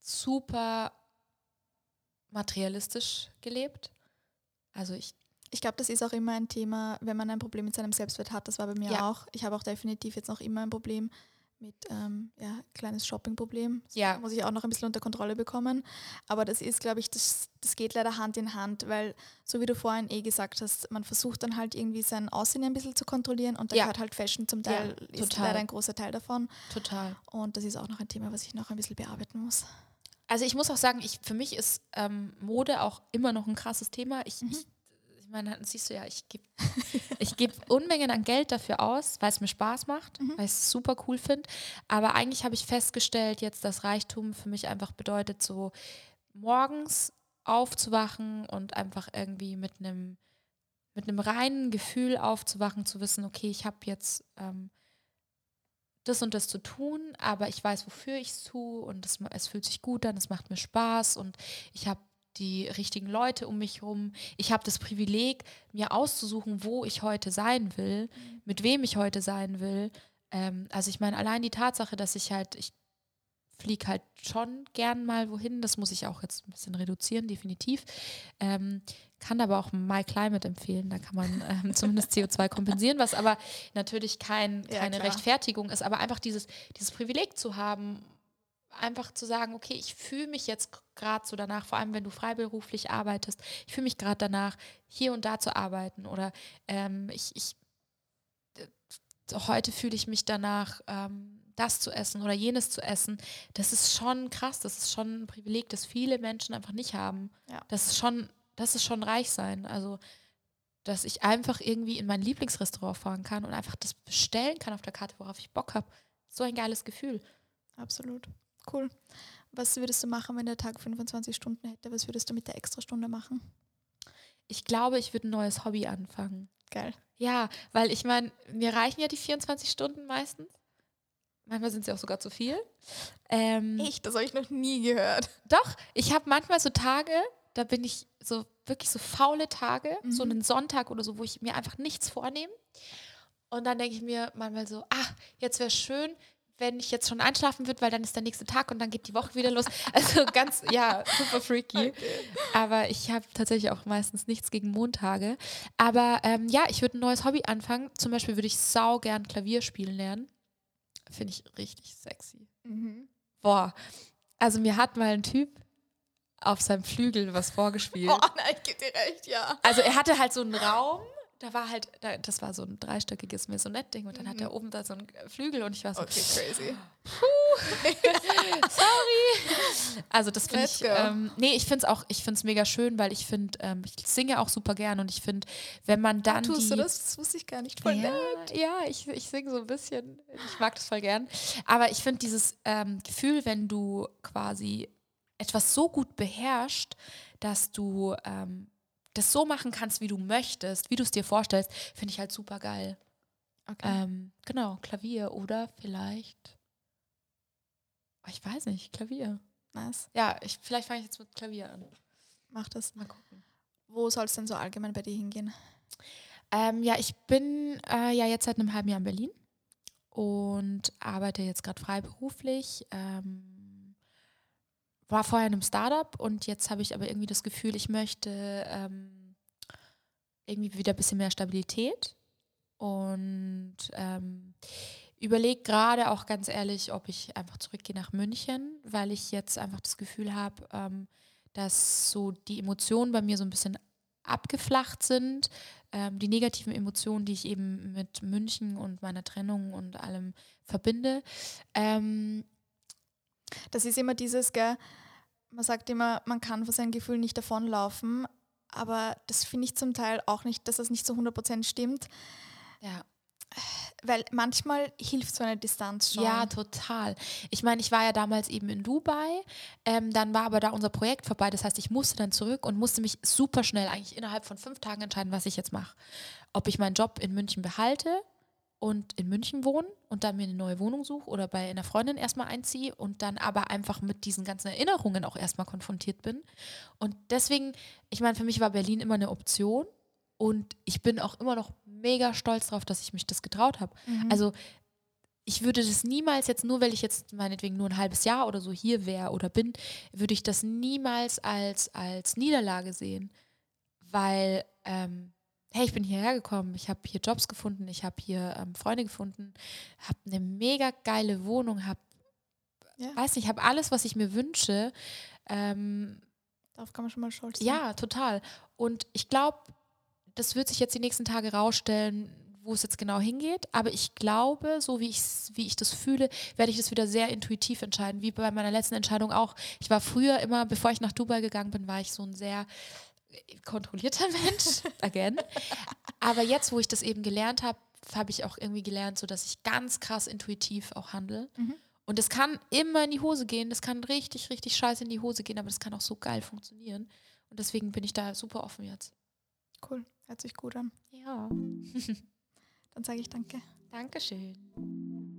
super materialistisch gelebt. Also ich, Ich glaube, das ist auch immer ein Thema, wenn man ein Problem mit seinem Selbstwert hat. Das war bei mir Ja. auch. Ich habe auch definitiv jetzt noch immer ein Problem mit, ähm, ja, kleines Shopping-Problem. Ja. muss ich auch noch ein bisschen unter Kontrolle bekommen. Aber das ist, glaube ich, das, das geht leider Hand in Hand, weil, so wie du vorhin eh gesagt hast, man versucht dann halt irgendwie sein Aussehen ein bisschen zu kontrollieren und da Ja. gehört halt Fashion zum Ja, Teil, ist total. leider ein großer Teil davon. total. Und das ist auch noch ein Thema, was ich noch ein bisschen bearbeiten muss. Also ich muss auch sagen, ich, für mich ist ähm, Mode auch immer noch ein krasses Thema. Ich, Mhm. ich, ich meine, das siehst du ja, ich gebe ich geb Unmengen an Geld dafür aus, weil es mir Spaß macht, Mhm. weil ich es super cool finde. Aber eigentlich habe ich festgestellt, jetzt, dass Reichtum für mich einfach bedeutet, so morgens aufzuwachen und einfach irgendwie mit einem mit einem reinen Gefühl aufzuwachen, zu wissen, okay, ich habe jetzt ähm, das und das zu tun, aber ich weiß, wofür ich es tue und es, es fühlt sich gut an, es macht mir Spaß und ich habe die richtigen Leute um mich herum. Ich habe das Privileg, mir auszusuchen, wo ich heute sein will, mit wem ich heute sein will. Ähm, also ich meine, allein die Tatsache, dass ich halt, ich fliege halt schon gern mal wohin, das muss ich auch jetzt ein bisschen reduzieren, definitiv. Ähm, kann aber auch My Climate empfehlen, da kann man ähm, zumindest CO2 kompensieren, was aber natürlich kein, Ja, keine klar. Rechtfertigung ist, aber einfach dieses, dieses Privileg zu haben, einfach zu sagen, okay, ich fühle mich jetzt gerade so danach, vor allem wenn du freiberuflich arbeitest, ich fühle mich gerade danach, hier und da zu arbeiten oder ähm, ich, ich heute fühle ich mich danach, ähm, das zu essen oder jenes zu essen. Das ist schon krass, das ist schon ein Privileg, das viele Menschen einfach nicht haben. Ja. Das ist schon, das ist schon reich sein. Also dass ich einfach irgendwie in mein Lieblingsrestaurant fahren kann und einfach das bestellen kann auf der Karte, worauf ich Bock habe. So ein geiles Gefühl. Absolut. Cool. Was würdest du machen, wenn der Tag 25 Stunden hätte? Was würdest du mit der Extrastunde machen? Ich glaube, ich würde ein neues Hobby anfangen. Geil. Ja, weil ich meine, mir reichen ja die 24 Stunden meistens. Manchmal sind sie auch sogar zu viel. Ähm, Echt? Das habe ich noch nie gehört. Doch, ich habe manchmal so Tage, da bin ich so wirklich so faule Tage, so Mhm. einen Sonntag oder so, wo ich mir einfach nichts vornehme. Und dann denke ich mir manchmal so, ah, jetzt wäre schön, wenn ich jetzt schon einschlafen würde, weil dann ist der nächste Tag und dann geht die Woche wieder los. Also ganz, ja, super freaky. Aber ich habe tatsächlich auch meistens nichts gegen Montage. Aber ähm, ja, ich würde ein neues Hobby anfangen. Zum Beispiel würde ich sau gern Klavier spielen lernen. Finde ich richtig sexy. Mhm. Boah, also mir hat mal ein Typ auf seinem Flügel was vorgespielt. Oh nein, ich gebe dir recht, ja. Also er hatte halt so einen Raum, da war halt, da, das war so ein dreistöckiges Maisonette-Ding und dann hat er oben da so einen Flügel und ich war so, Okay, crazy. sorry. Also das finde ich, ähm, nee, ich finde es auch, ich finde es mega schön, weil ich finde, ähm, ich singe auch super gern und ich finde, wenn man dann Tust die, du das? Das wusste ich gar nicht. Voll ja, nett. ja, ich, ich singe so ein bisschen. Ich mag das voll gern. Aber ich finde dieses ähm, Gefühl, wenn du quasi etwas so gut beherrschst, dass du ähm, das so machen kannst, wie du möchtest, wie du es dir vorstellst, finde ich halt super geil. Okay. Ähm, genau, Klavier oder vielleicht, oh, ich weiß nicht, Klavier. nice. Ja, ich, vielleicht fange ich jetzt mit Klavier an. Mach das. Mal gucken. Wo soll es denn so allgemein bei dir hingehen? Ähm, ja, ich bin äh, ja jetzt seit einem halben Jahr in Berlin und arbeite jetzt gerade freiberuflich. Ähm, war vorher in einem Startup und jetzt habe ich aber irgendwie das Gefühl, ich möchte ähm, irgendwie wieder ein bisschen mehr Stabilität und ähm, überlege gerade auch ganz ehrlich, ob ich einfach zurückgehe nach München, weil ich jetzt einfach das Gefühl habe, ähm, dass so die Emotionen bei mir so ein bisschen abgeflacht sind. Ähm, die negativen Emotionen, die ich eben mit München und meiner Trennung und allem verbinde. Ähm, das ist immer dieses, gell, man sagt immer, man kann vor seinen Gefühlen nicht davonlaufen, aber das finde ich zum Teil auch nicht, dass das nicht zu 100% stimmt. Ja. Weil manchmal hilft so eine Distanz schon. Ja, total. Ich meine, ich war ja damals eben in Dubai, ähm, dann war aber da unser Projekt vorbei. Das heißt, ich musste dann zurück und musste mich super schnell, eigentlich innerhalb von fünf Tagen entscheiden, was ich jetzt mache. Ob ich meinen Job in München behalte und in München wohne und dann mir eine neue Wohnung suche oder bei einer Freundin erstmal einziehe und dann aber einfach mit diesen ganzen Erinnerungen auch erstmal konfrontiert bin. Und deswegen, ich meine, für mich war Berlin immer eine Option und ich bin auch immer noch mega stolz darauf, dass ich mich das getraut habe. Mhm. Also ich würde das niemals jetzt, nur weil ich jetzt meinetwegen nur ein halbes Jahr oder so hier wäre oder bin, würde ich das niemals als, als Niederlage sehen. Weil, ähm, hey, ich bin hierher gekommen, ich habe hier Jobs gefunden, ich habe hier ähm, Freunde gefunden, habe eine mega geile Wohnung, habe, ja. weiß nicht, habe alles, was ich mir wünsche. Ähm, Darauf kann man schon mal stolz sein. Ja, total. Und ich glaube, das wird sich jetzt die nächsten Tage rausstellen, wo es jetzt genau hingeht. Aber ich glaube, so wie ich, wie ich das fühle, werde ich das wieder sehr intuitiv entscheiden. Wie bei meiner letzten Entscheidung auch. Ich war früher immer, bevor ich nach Dubai gegangen bin, war ich so ein sehr kontrollierter Mensch, again. Aber jetzt, wo ich das eben gelernt habe, habe ich auch irgendwie gelernt, so dass ich ganz krass intuitiv auch handle. Mhm. Und das kann immer in die Hose gehen, das kann richtig, richtig scheiße in die Hose gehen, aber das kann auch so geil funktionieren. Und deswegen bin ich da super offen jetzt. Cool. Hört sich gut an. Ja. Dann sage ich danke. Dankeschön.